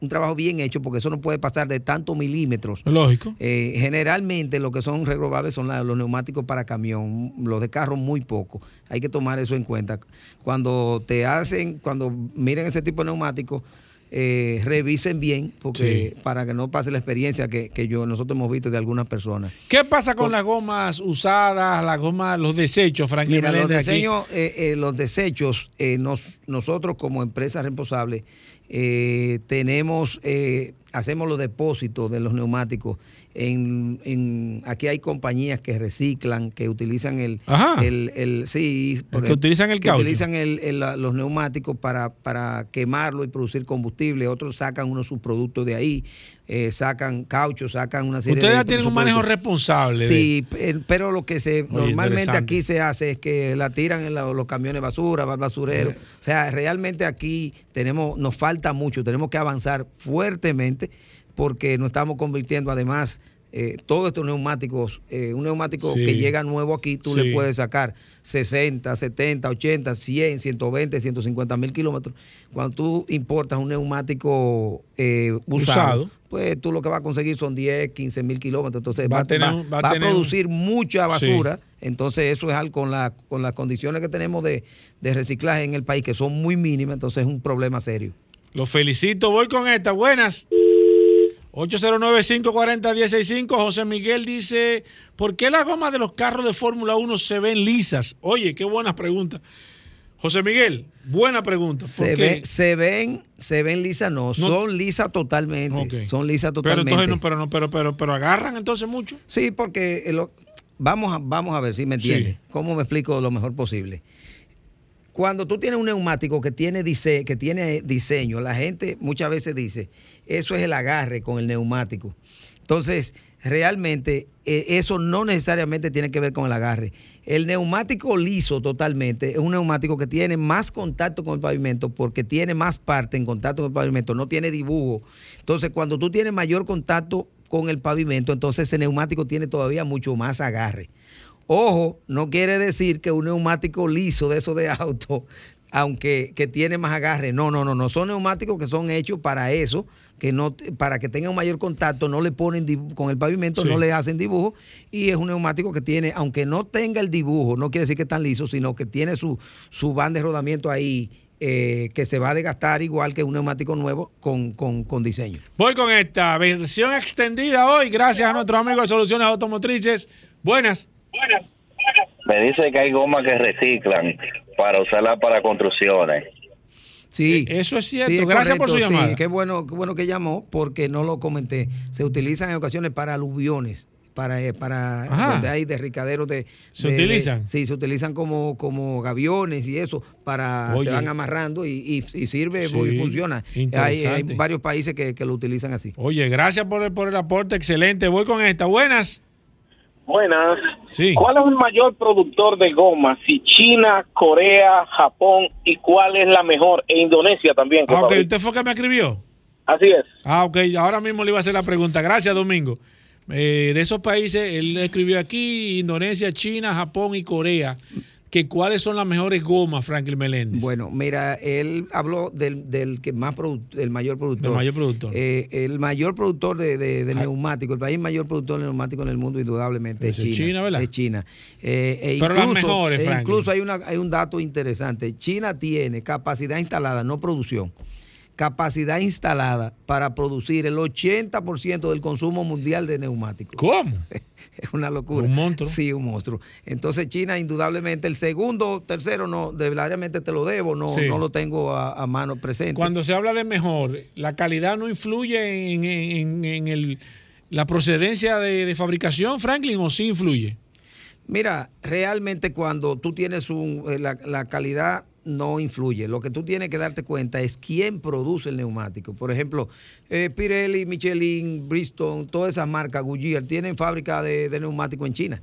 un trabajo bien hecho porque eso no puede pasar de tantos milímetros. Lógico. Eh, generalmente lo que son regrobables son la- los neumáticos para camión, los de carro muy poco. Hay que tomar eso en cuenta. Cuando te hacen, cuando miren ese tipo de neumáticos, eh, revisen bien porque Sí. para que no pase la experiencia que, que yo nosotros hemos visto de algunas personas. ¿Qué pasa con las gomas usadas, las gomas, los desechos, Franklin? Mira, los, diseños, eh, eh, los desechos, nos- nosotros como empresa responsable eh, tenemos, eh, hacemos los depósitos de los neumáticos. En, en- aquí hay compañías que reciclan, que utilizan el, Ajá. el, el- sí, por que utilizan el que caucho. utilizan el- los neumáticos para, para quemarlo y producir combustible. Otros sacan unos subproductos de ahí, eh, sacan caucho, sacan una serie Ustedes de ya tienen un manejo responsable. Sí, pe- pero lo que se normalmente aquí se hace es que la tiran en la- los camiones basura, basurero. Eh. O sea, realmente aquí tenemos, nos falta mucho, tenemos que avanzar fuertemente porque nos estamos convirtiendo además eh, todos estos neumáticos, eh, un neumático Sí. que llega nuevo aquí, tú Sí. le puedes sacar 60, 70, 80, 100, 120, 150 mil kilómetros. Cuando tú importas un neumático eh, usado, Usado. pues tú lo que vas a conseguir son 10, 15 mil kilómetros. Entonces Va va, a tener va- un- va a va a tener un- producir mucha Sí. basura. Entonces eso es algo con, la, con las condiciones que tenemos de, de reciclaje en el país, que son muy mínimas, entonces es un problema serio. Los felicito. Voy con esta. Buenas. 809-540-165. José Miguel dice, ¿por qué las gomas de los carros de Fórmula 1 se ven lisas? Oye, qué buena pregunta. José Miguel, buena pregunta. ¿Por Se, ve- se ven, se ven lisas, no, son lisas totalmente. Son lisas Pero totalmente. entonces no, pero no, pero, pero, pero agarran entonces mucho. Sí, porque eh, lo- vamos, a, vamos a ver si me entiendes. Sí. ¿Cómo me explico lo mejor posible? Cuando tú tienes un neumático que tiene, dise- que tiene diseño, la gente muchas veces dice, eso es el agarre con el neumático. Entonces, realmente eh, eso no necesariamente tiene que ver con el agarre. El neumático liso totalmente es un neumático que tiene más contacto con el pavimento porque tiene más parte en contacto con el pavimento, no tiene dibujo. Entonces, cuando tú tienes mayor contacto con el pavimento, entonces ese neumático tiene todavía mucho más agarre. Ojo, no quiere decir que un neumático liso de esos de auto, aunque que tiene más agarre. No, no, no, no. Son neumáticos que son hechos para eso, que no, para que tengan un mayor contacto, no le ponen con el pavimento, Sí. no le hacen dibujo. Y es un neumático que tiene, aunque no tenga el dibujo, no quiere decir que es tan liso, sino que tiene su, su banda de rodamiento ahí. eh, que se va a desgastar igual que un neumático nuevo con, con, con diseño. Voy con esta versión extendida hoy, gracias a nuestro amigo de Soluciones Automotrices. Buenas. Me dice que hay gomas que reciclan para usarlas para construcciones. Sí. Eh, Eso es cierto. Sí, es Gracias por su correcto, sí, llamada. qué bueno, qué bueno que llamó porque no lo comenté. Se utilizan en ocasiones para aluviones. Para, eh, para Ajá. donde hay derricaderos de. ¿Se de- utilizan? de- sí, se utilizan como, como gaviones y eso. para Oye. Se van amarrando y, y- y sirve Sí, y funciona. Hay, hay varios países que, que lo utilizan así. Oye, gracias por el, por el aporte. Excelente. Voy con esta. Buenas. Buenas. Sí. ¿Cuál es el mayor productor de goma? Si China, Corea, Japón y cuál es la mejor? E Indonesia también. Ah, ok, usted fue que me escribió. Así es. Ah, ok, ahora mismo le iba a hacer la pregunta. Gracias, Domingo. Eh, de esos países, él escribió aquí, Indonesia, China, Japón y Corea, que cuáles son las mejores gomas, Franklin Meléndez. Bueno, mira, él habló del, del que más el mayor productor. El mayor productor. Ah. Eh, el mayor productor de, de, de neumáticos, el país mayor productor de neumáticos en el mundo, indudablemente, es Ese es China. China, ¿verdad? Es China. Eh, e Pero las incluso- mejores, e Franklin. incluso hay, una, hay un dato interesante. China tiene capacidad instalada, no producción, capacidad instalada para producir el 80% del consumo mundial de neumáticos. ¿Cómo? (laughs) Es una locura. Un monstruo. Sí, un monstruo. Entonces China, indudablemente, el segundo, tercero, no, verdaderamente te lo debo, no, Sí. no lo tengo a, a mano presente. Cuando se habla de mejor, ¿la calidad no influye en, en- en el, la procedencia de, de fabricación, Franklin, o sí influye? Mira, realmente cuando tú tienes un, eh, la, la calidad no influye. Lo que tú tienes que darte cuenta es quién produce el neumático. Por ejemplo, eh, Pirelli, Michelin, Bristol, todas esas marcas, Goodyear, tienen fábrica de, de neumáticos en China.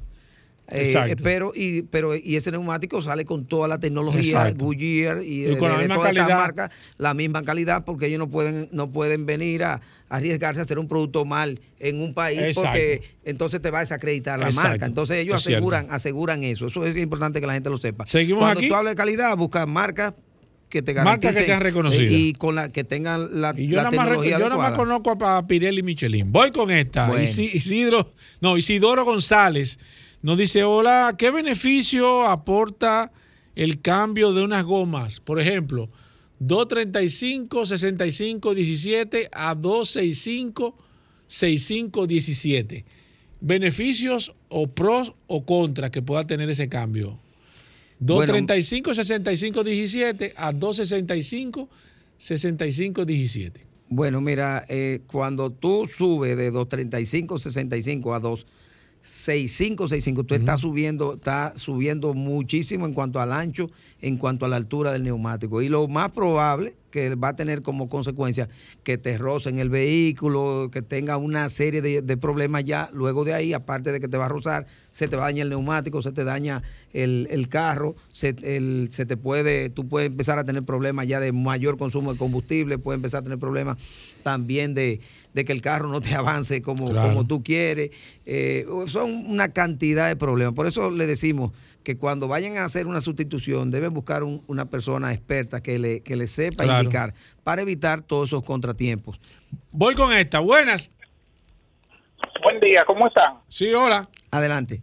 Eh, pero, y, pero y ese neumático sale con toda la tecnología Exacto. Goodyear y, Y de, con la de misma todas estas marcas la misma calidad porque ellos no pueden no pueden venir a, a arriesgarse a hacer un producto mal en un país Exacto. porque entonces te va a desacreditar la Exacto. marca. Entonces ellos Es cierto. aseguran aseguran eso. Eso es importante que la gente lo sepa. Seguimos Cuando aquí. tú hablas de calidad, busca marcas que te Marcas que sean reconocidas. eh, y con la que tengan la, Y yo la nada más, yo nada más conozco a Pirelli y Michelin. Voy con esta. Bueno. Isi- Isidro, no, Isidoro González nos dice, hola, ¿qué beneficio aporta el cambio de unas gomas? Por ejemplo, 235, 65, 17 a 265, 65, 17. ¿Beneficios o pros o contras que pueda tener ese cambio? 235, 65, 17 a 265, 65, 17. Bueno, mira, eh, cuando tú subes de 235, 65 a 265, 65, tú estás subiendo, estás subiendo muchísimo en cuanto al ancho, en cuanto a la altura del neumático. Y lo más probable que va a tener como consecuencia que te rocen el vehículo, que tenga una serie de, de problemas ya. Luego de ahí, aparte de que te va a rozar, se te va a dañar el neumático, se te daña el, el carro, se, el- se te puede, tú puedes empezar a tener problemas ya de mayor consumo de combustible, puedes empezar a tener problemas también de, de que el carro no te (laughs) avance como, Claro. como tú quieres. Eh, son una cantidad de problemas. Por eso le decimos que cuando vayan a hacer una sustitución deben buscar un- una persona experta que le, que le sepa Claro. indicar para evitar todos esos contratiempos. Voy con esta. Buenas. Buen día, ¿cómo están? Sí, hola. Adelante.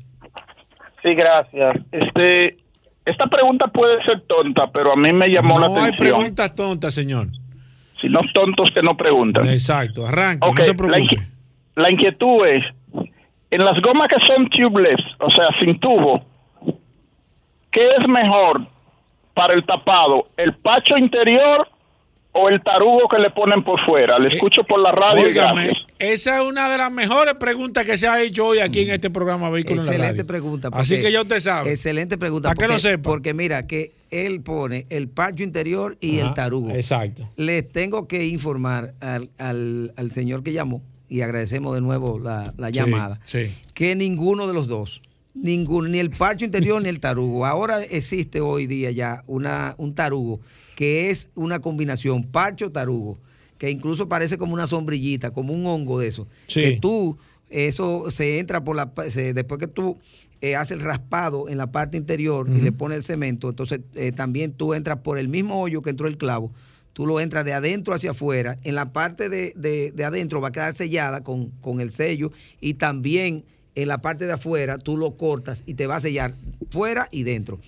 Sí, gracias. Este, esta pregunta puede ser tonta, pero a mí me llamó la No hay atención. preguntas tontas, señor. Si no tontos que no preguntan. Exacto. Arranque, Ok, no se la, preocupe. inqui- la inquietud es, en las gomas que son tubeless, o sea, sin tubo, ¿qué es mejor para el tapado? ¿El pacho interior o el tarugo que le ponen por fuera? Le escucho por la radio. y Eh, Óigame. Esa es una de las mejores preguntas que se ha hecho hoy aquí en este programa Vehículos en la Excelente Radio. pregunta. Así que ya usted sabe. Excelente pregunta. Para que lo sepa. Porque mira, que él pone el parcho interior y Ajá, el tarugo. Exacto. Les tengo que informar al, al- al señor que llamó, y agradecemos de nuevo la, la Sí, llamada, Sí. que ninguno de los dos, ninguno, ni el parcho interior ni el tarugo. Ahora existe hoy día ya una, un tarugo que es una combinación parcho-tarugo, que incluso parece como una sombrillita, como un hongo de eso. Sí. Que tú, eso se entra por la... se- después que tú eh, haces el raspado en la parte interior y le pones el cemento, entonces eh, también tú entras por el mismo hoyo que entró el clavo, tú lo entras de adentro hacia afuera, en la parte de, de- de adentro va a quedar sellada con, con el sello y también en la parte de afuera tú lo cortas y te va a sellar fuera y dentro.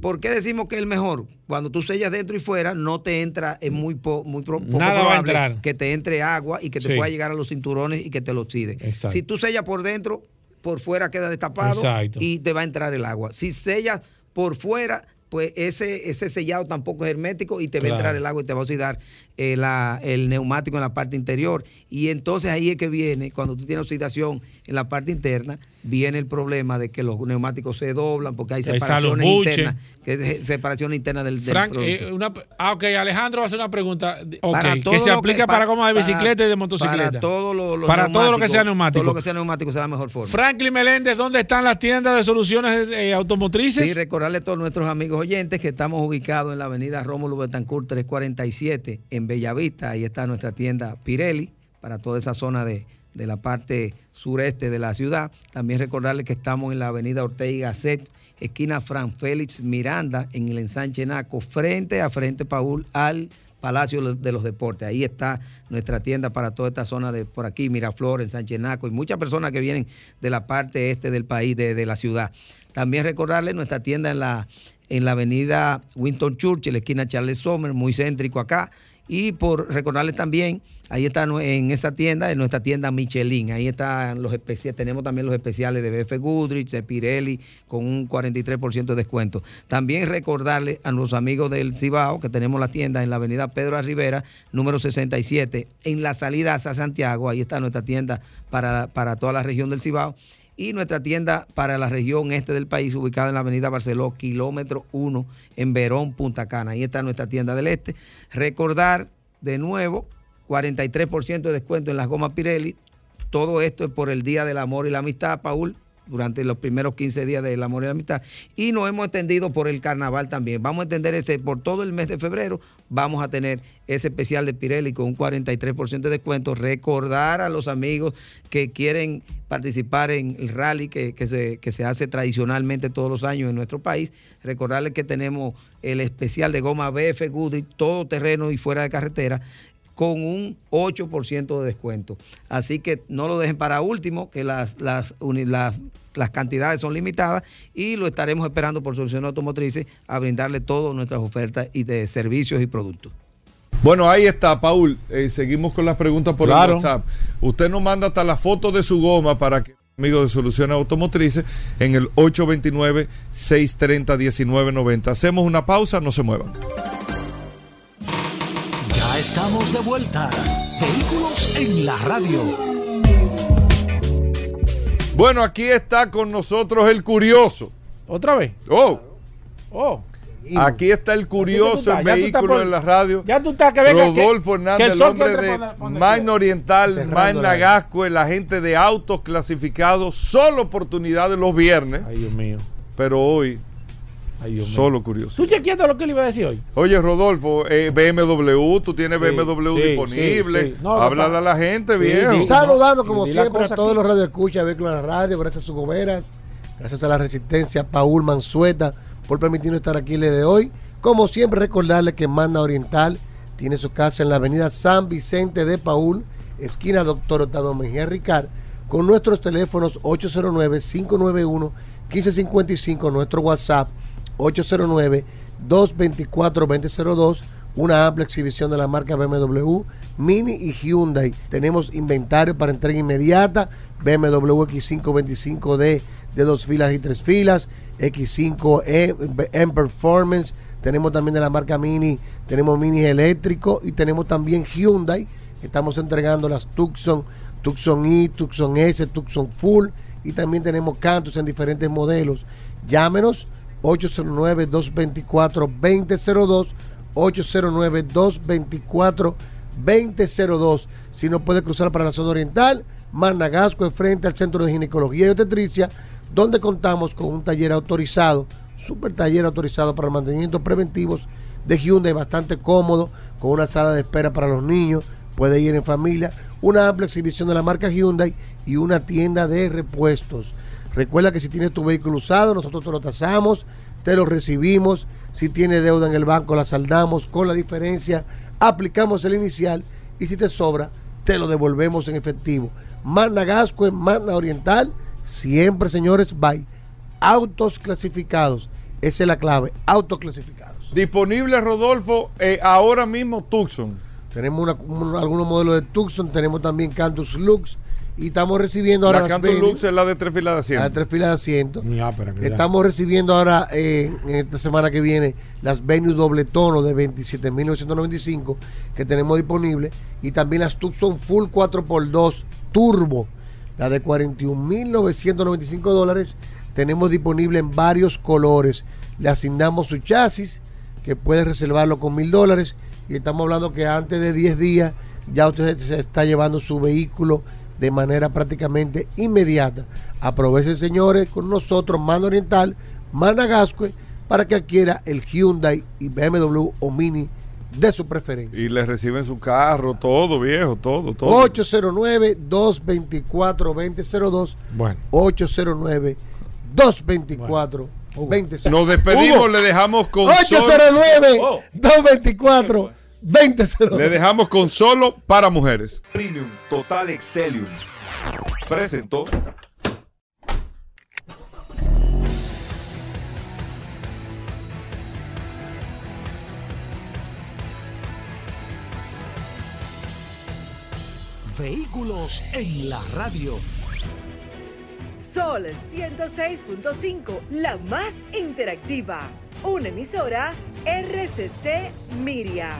¿Por qué decimos que es el mejor? Cuando tú sellas dentro y fuera, no te entra, es muy, po- muy pro- poco Nada va a probable entrar. que te entre agua y que te Sí. pueda llegar a los cinturones y que te lo oxide. Exacto. Si tú sellas por dentro, por fuera queda destapado Exacto. y te va a entrar el agua. Si sellas por fuera, pues ese, ese sellado tampoco es hermético y te va a entrar el agua y te va a oxidar eh, la- el neumático en la parte interior. Y entonces ahí es que viene, cuando tú tienes oxidación en la parte interna, viene el problema de que los neumáticos se doblan porque hay separaciones internas, que es separación interna del, del Frank, producto. eh, una, ah, ok, Alejandro va a hacer una pregunta ok, Para todo que se aplica que- para, para- goma de para- bicicleta y de motocicleta. Para todo lo, los Para todo lo que sea neumático. Todo lo que sea neumático sea la mejor forma. Franklin Meléndez, ¿dónde están las tiendas de soluciones eh, automotrices? Sí, recordarle a todos nuestros amigos oyentes que estamos ubicados en la avenida Rómulo Betancourt 347 en Bellavista. Ahí está nuestra tienda Pirelli para toda esa zona de, de la parte sureste de la ciudad. También recordarle que estamos en la avenida Ortega y Gasset, esquina Fran Félix Miranda, en el ensanche Naco, frente a frente, Paul, al Palacio de los Deportes. Ahí está nuestra tienda para toda esta zona de por aquí, Miraflores, Sánchez Naco y muchas personas que vienen de la parte este del país, de, de la ciudad. También recordarle nuestra tienda en la, en la avenida Winston Churchill, esquina Charles Sommer, muy céntrico acá. Y por recordarles también, ahí está en esta tienda, en nuestra tienda Michelin, ahí están los especiales, tenemos también los especiales de BF Goodrich, de Pirelli, con un 43% de descuento. También recordarle a los amigos del Cibao que tenemos la tienda en la avenida Pedro Rivera, número 67, en la salida hacia Santiago, ahí está nuestra tienda para, para toda la región del Cibao. Y nuestra tienda para la región este del país, ubicada en la avenida Barceló, kilómetro 1, en Verón, Punta Cana. Ahí está nuestra tienda del este. Recordar de nuevo, 43% de descuento en las gomas Pirelli. Todo esto es por el Día del Amor y la Amistad, Paul, durante los primeros 15 días del Amor y la Amistad. Y nos hemos extendido por el Carnaval también. Vamos a extender ese por todo el mes de febrero. Vamos a tener ese especial de Pirelli con un 43% de descuento. Recordar a los amigos que quieren participar en el rally que, que se, que se hace tradicionalmente todos los años en nuestro país. Recordarles que tenemos el especial de goma BF Goodrich, todo terreno y fuera de carretera con un 8% de descuento. Así que no lo dejen para último, que las, las, uni- las, las cantidades son limitadas y lo estaremos esperando por Soluciones Automotrices a brindarle todas nuestras ofertas y de servicios y productos. Bueno, ahí está, Paul. Eh, seguimos con las preguntas por Claro. el WhatsApp. Usted nos manda hasta la foto de su goma para que amigos de Soluciones Automotrices en el 829-630-1990. Hacemos una pausa, no se muevan. Ya estamos de vuelta. Vehículos en la radio. Bueno, aquí está con nosotros el curioso. ¿Otra vez? Oh, Oh. aquí está el curioso, estás vehículo en la radio. Ya tú estás que venga. Rodolfo que Hernández, el el hombre de quiera. Oriental, la- Nagasco, el agente de autos clasificados, solo oportunidades los viernes, Ay, Dios mío. pero hoy Ay, Dios mío. solo curioso. ¿Tú chequeaste lo que le iba a decir hoy? Oye, Rodolfo, eh, BMW, tú tienes Sí, BMW sí, disponible. sí, sí. No, Háblale a la gente, Sí, viejo. Saludando como siempre a todos aquí. los radioescuchas, vehículos en la radio, gracias a sus goberas, gracias a la resistencia, Paul Mansueta, por permitirnos estar aquí el día de hoy. Como siempre, recordarle que Manda Oriental tiene su casa en la avenida San Vicente de Paul, esquina Doctor Octavio Mejía Ricard, con nuestros teléfonos 809-591-1555, nuestro WhatsApp 809-224-2002, una amplia exhibición de la marca BMW, Mini y Hyundai. Tenemos inventario para entrega inmediata, BMW X525D de dos filas y tres filas, X5E en Performance, tenemos también de la marca Mini, tenemos Mini eléctrico y tenemos también Hyundai, estamos entregando las Tucson, Tucson E, Tucson S, Tucson Full y también tenemos Cantos en diferentes modelos. Llámenos 809-224-2002, 809-224-2002. Si no puede cruzar para la zona oriental, Managasco frente al Centro de Ginecología y Obstetricia, donde contamos con un taller autorizado, super taller autorizado para mantenimientos preventivos de Hyundai, bastante cómodo, con una sala de espera para los niños, puede ir en familia, una amplia exhibición de la marca Hyundai y una tienda de repuestos. Recuerda que si tienes tu vehículo usado, nosotros te lo tasamos, te lo recibimos. Si tiene deuda en el banco, la saldamos con la diferencia, aplicamos el inicial y si te sobra, te lo devolvemos en efectivo. Magna Gasco en Magna Oriental, siempre señores, bye. Autos clasificados, esa es la clave, autos clasificados. Disponible, Rodolfo, eh, ahora mismo Tucson. Tenemos una- un- algunos modelos de Tucson, tenemos también Cantus Lux Y estamos recibiendo ahora La Venue, Lux es la de tres filas de la asiento. de tres filas de asiento. Que ya. Estamos recibiendo ahora eh, en esta semana que viene las Venue doble tono de 27.995 que tenemos disponibles y también las Tucson Full 4x2 Turbo, la de 41.995 dólares. Tenemos disponible en varios colores. Le asignamos su chasis que puede reservarlo con mil dólares y estamos hablando que antes de 10 días ya usted se está llevando su vehículo de manera prácticamente inmediata. Aprovechen, señores, con nosotros, Mano Oriental, Managascue, para que adquiera el Hyundai y BMW o Mini de su preferencia. Y le reciben su carro, todo, viejo, todo, todo. 809-224-2002. Bueno. 809-224-2002. Nos despedimos, Hugo. le dejamos con solo, 809-224-2002. le dejamos con solo para mujeres. Premium Total Excelium. Presentó. Vehículos en la radio. Sol 106.5, la más interactiva. Una emisora RCC Miria.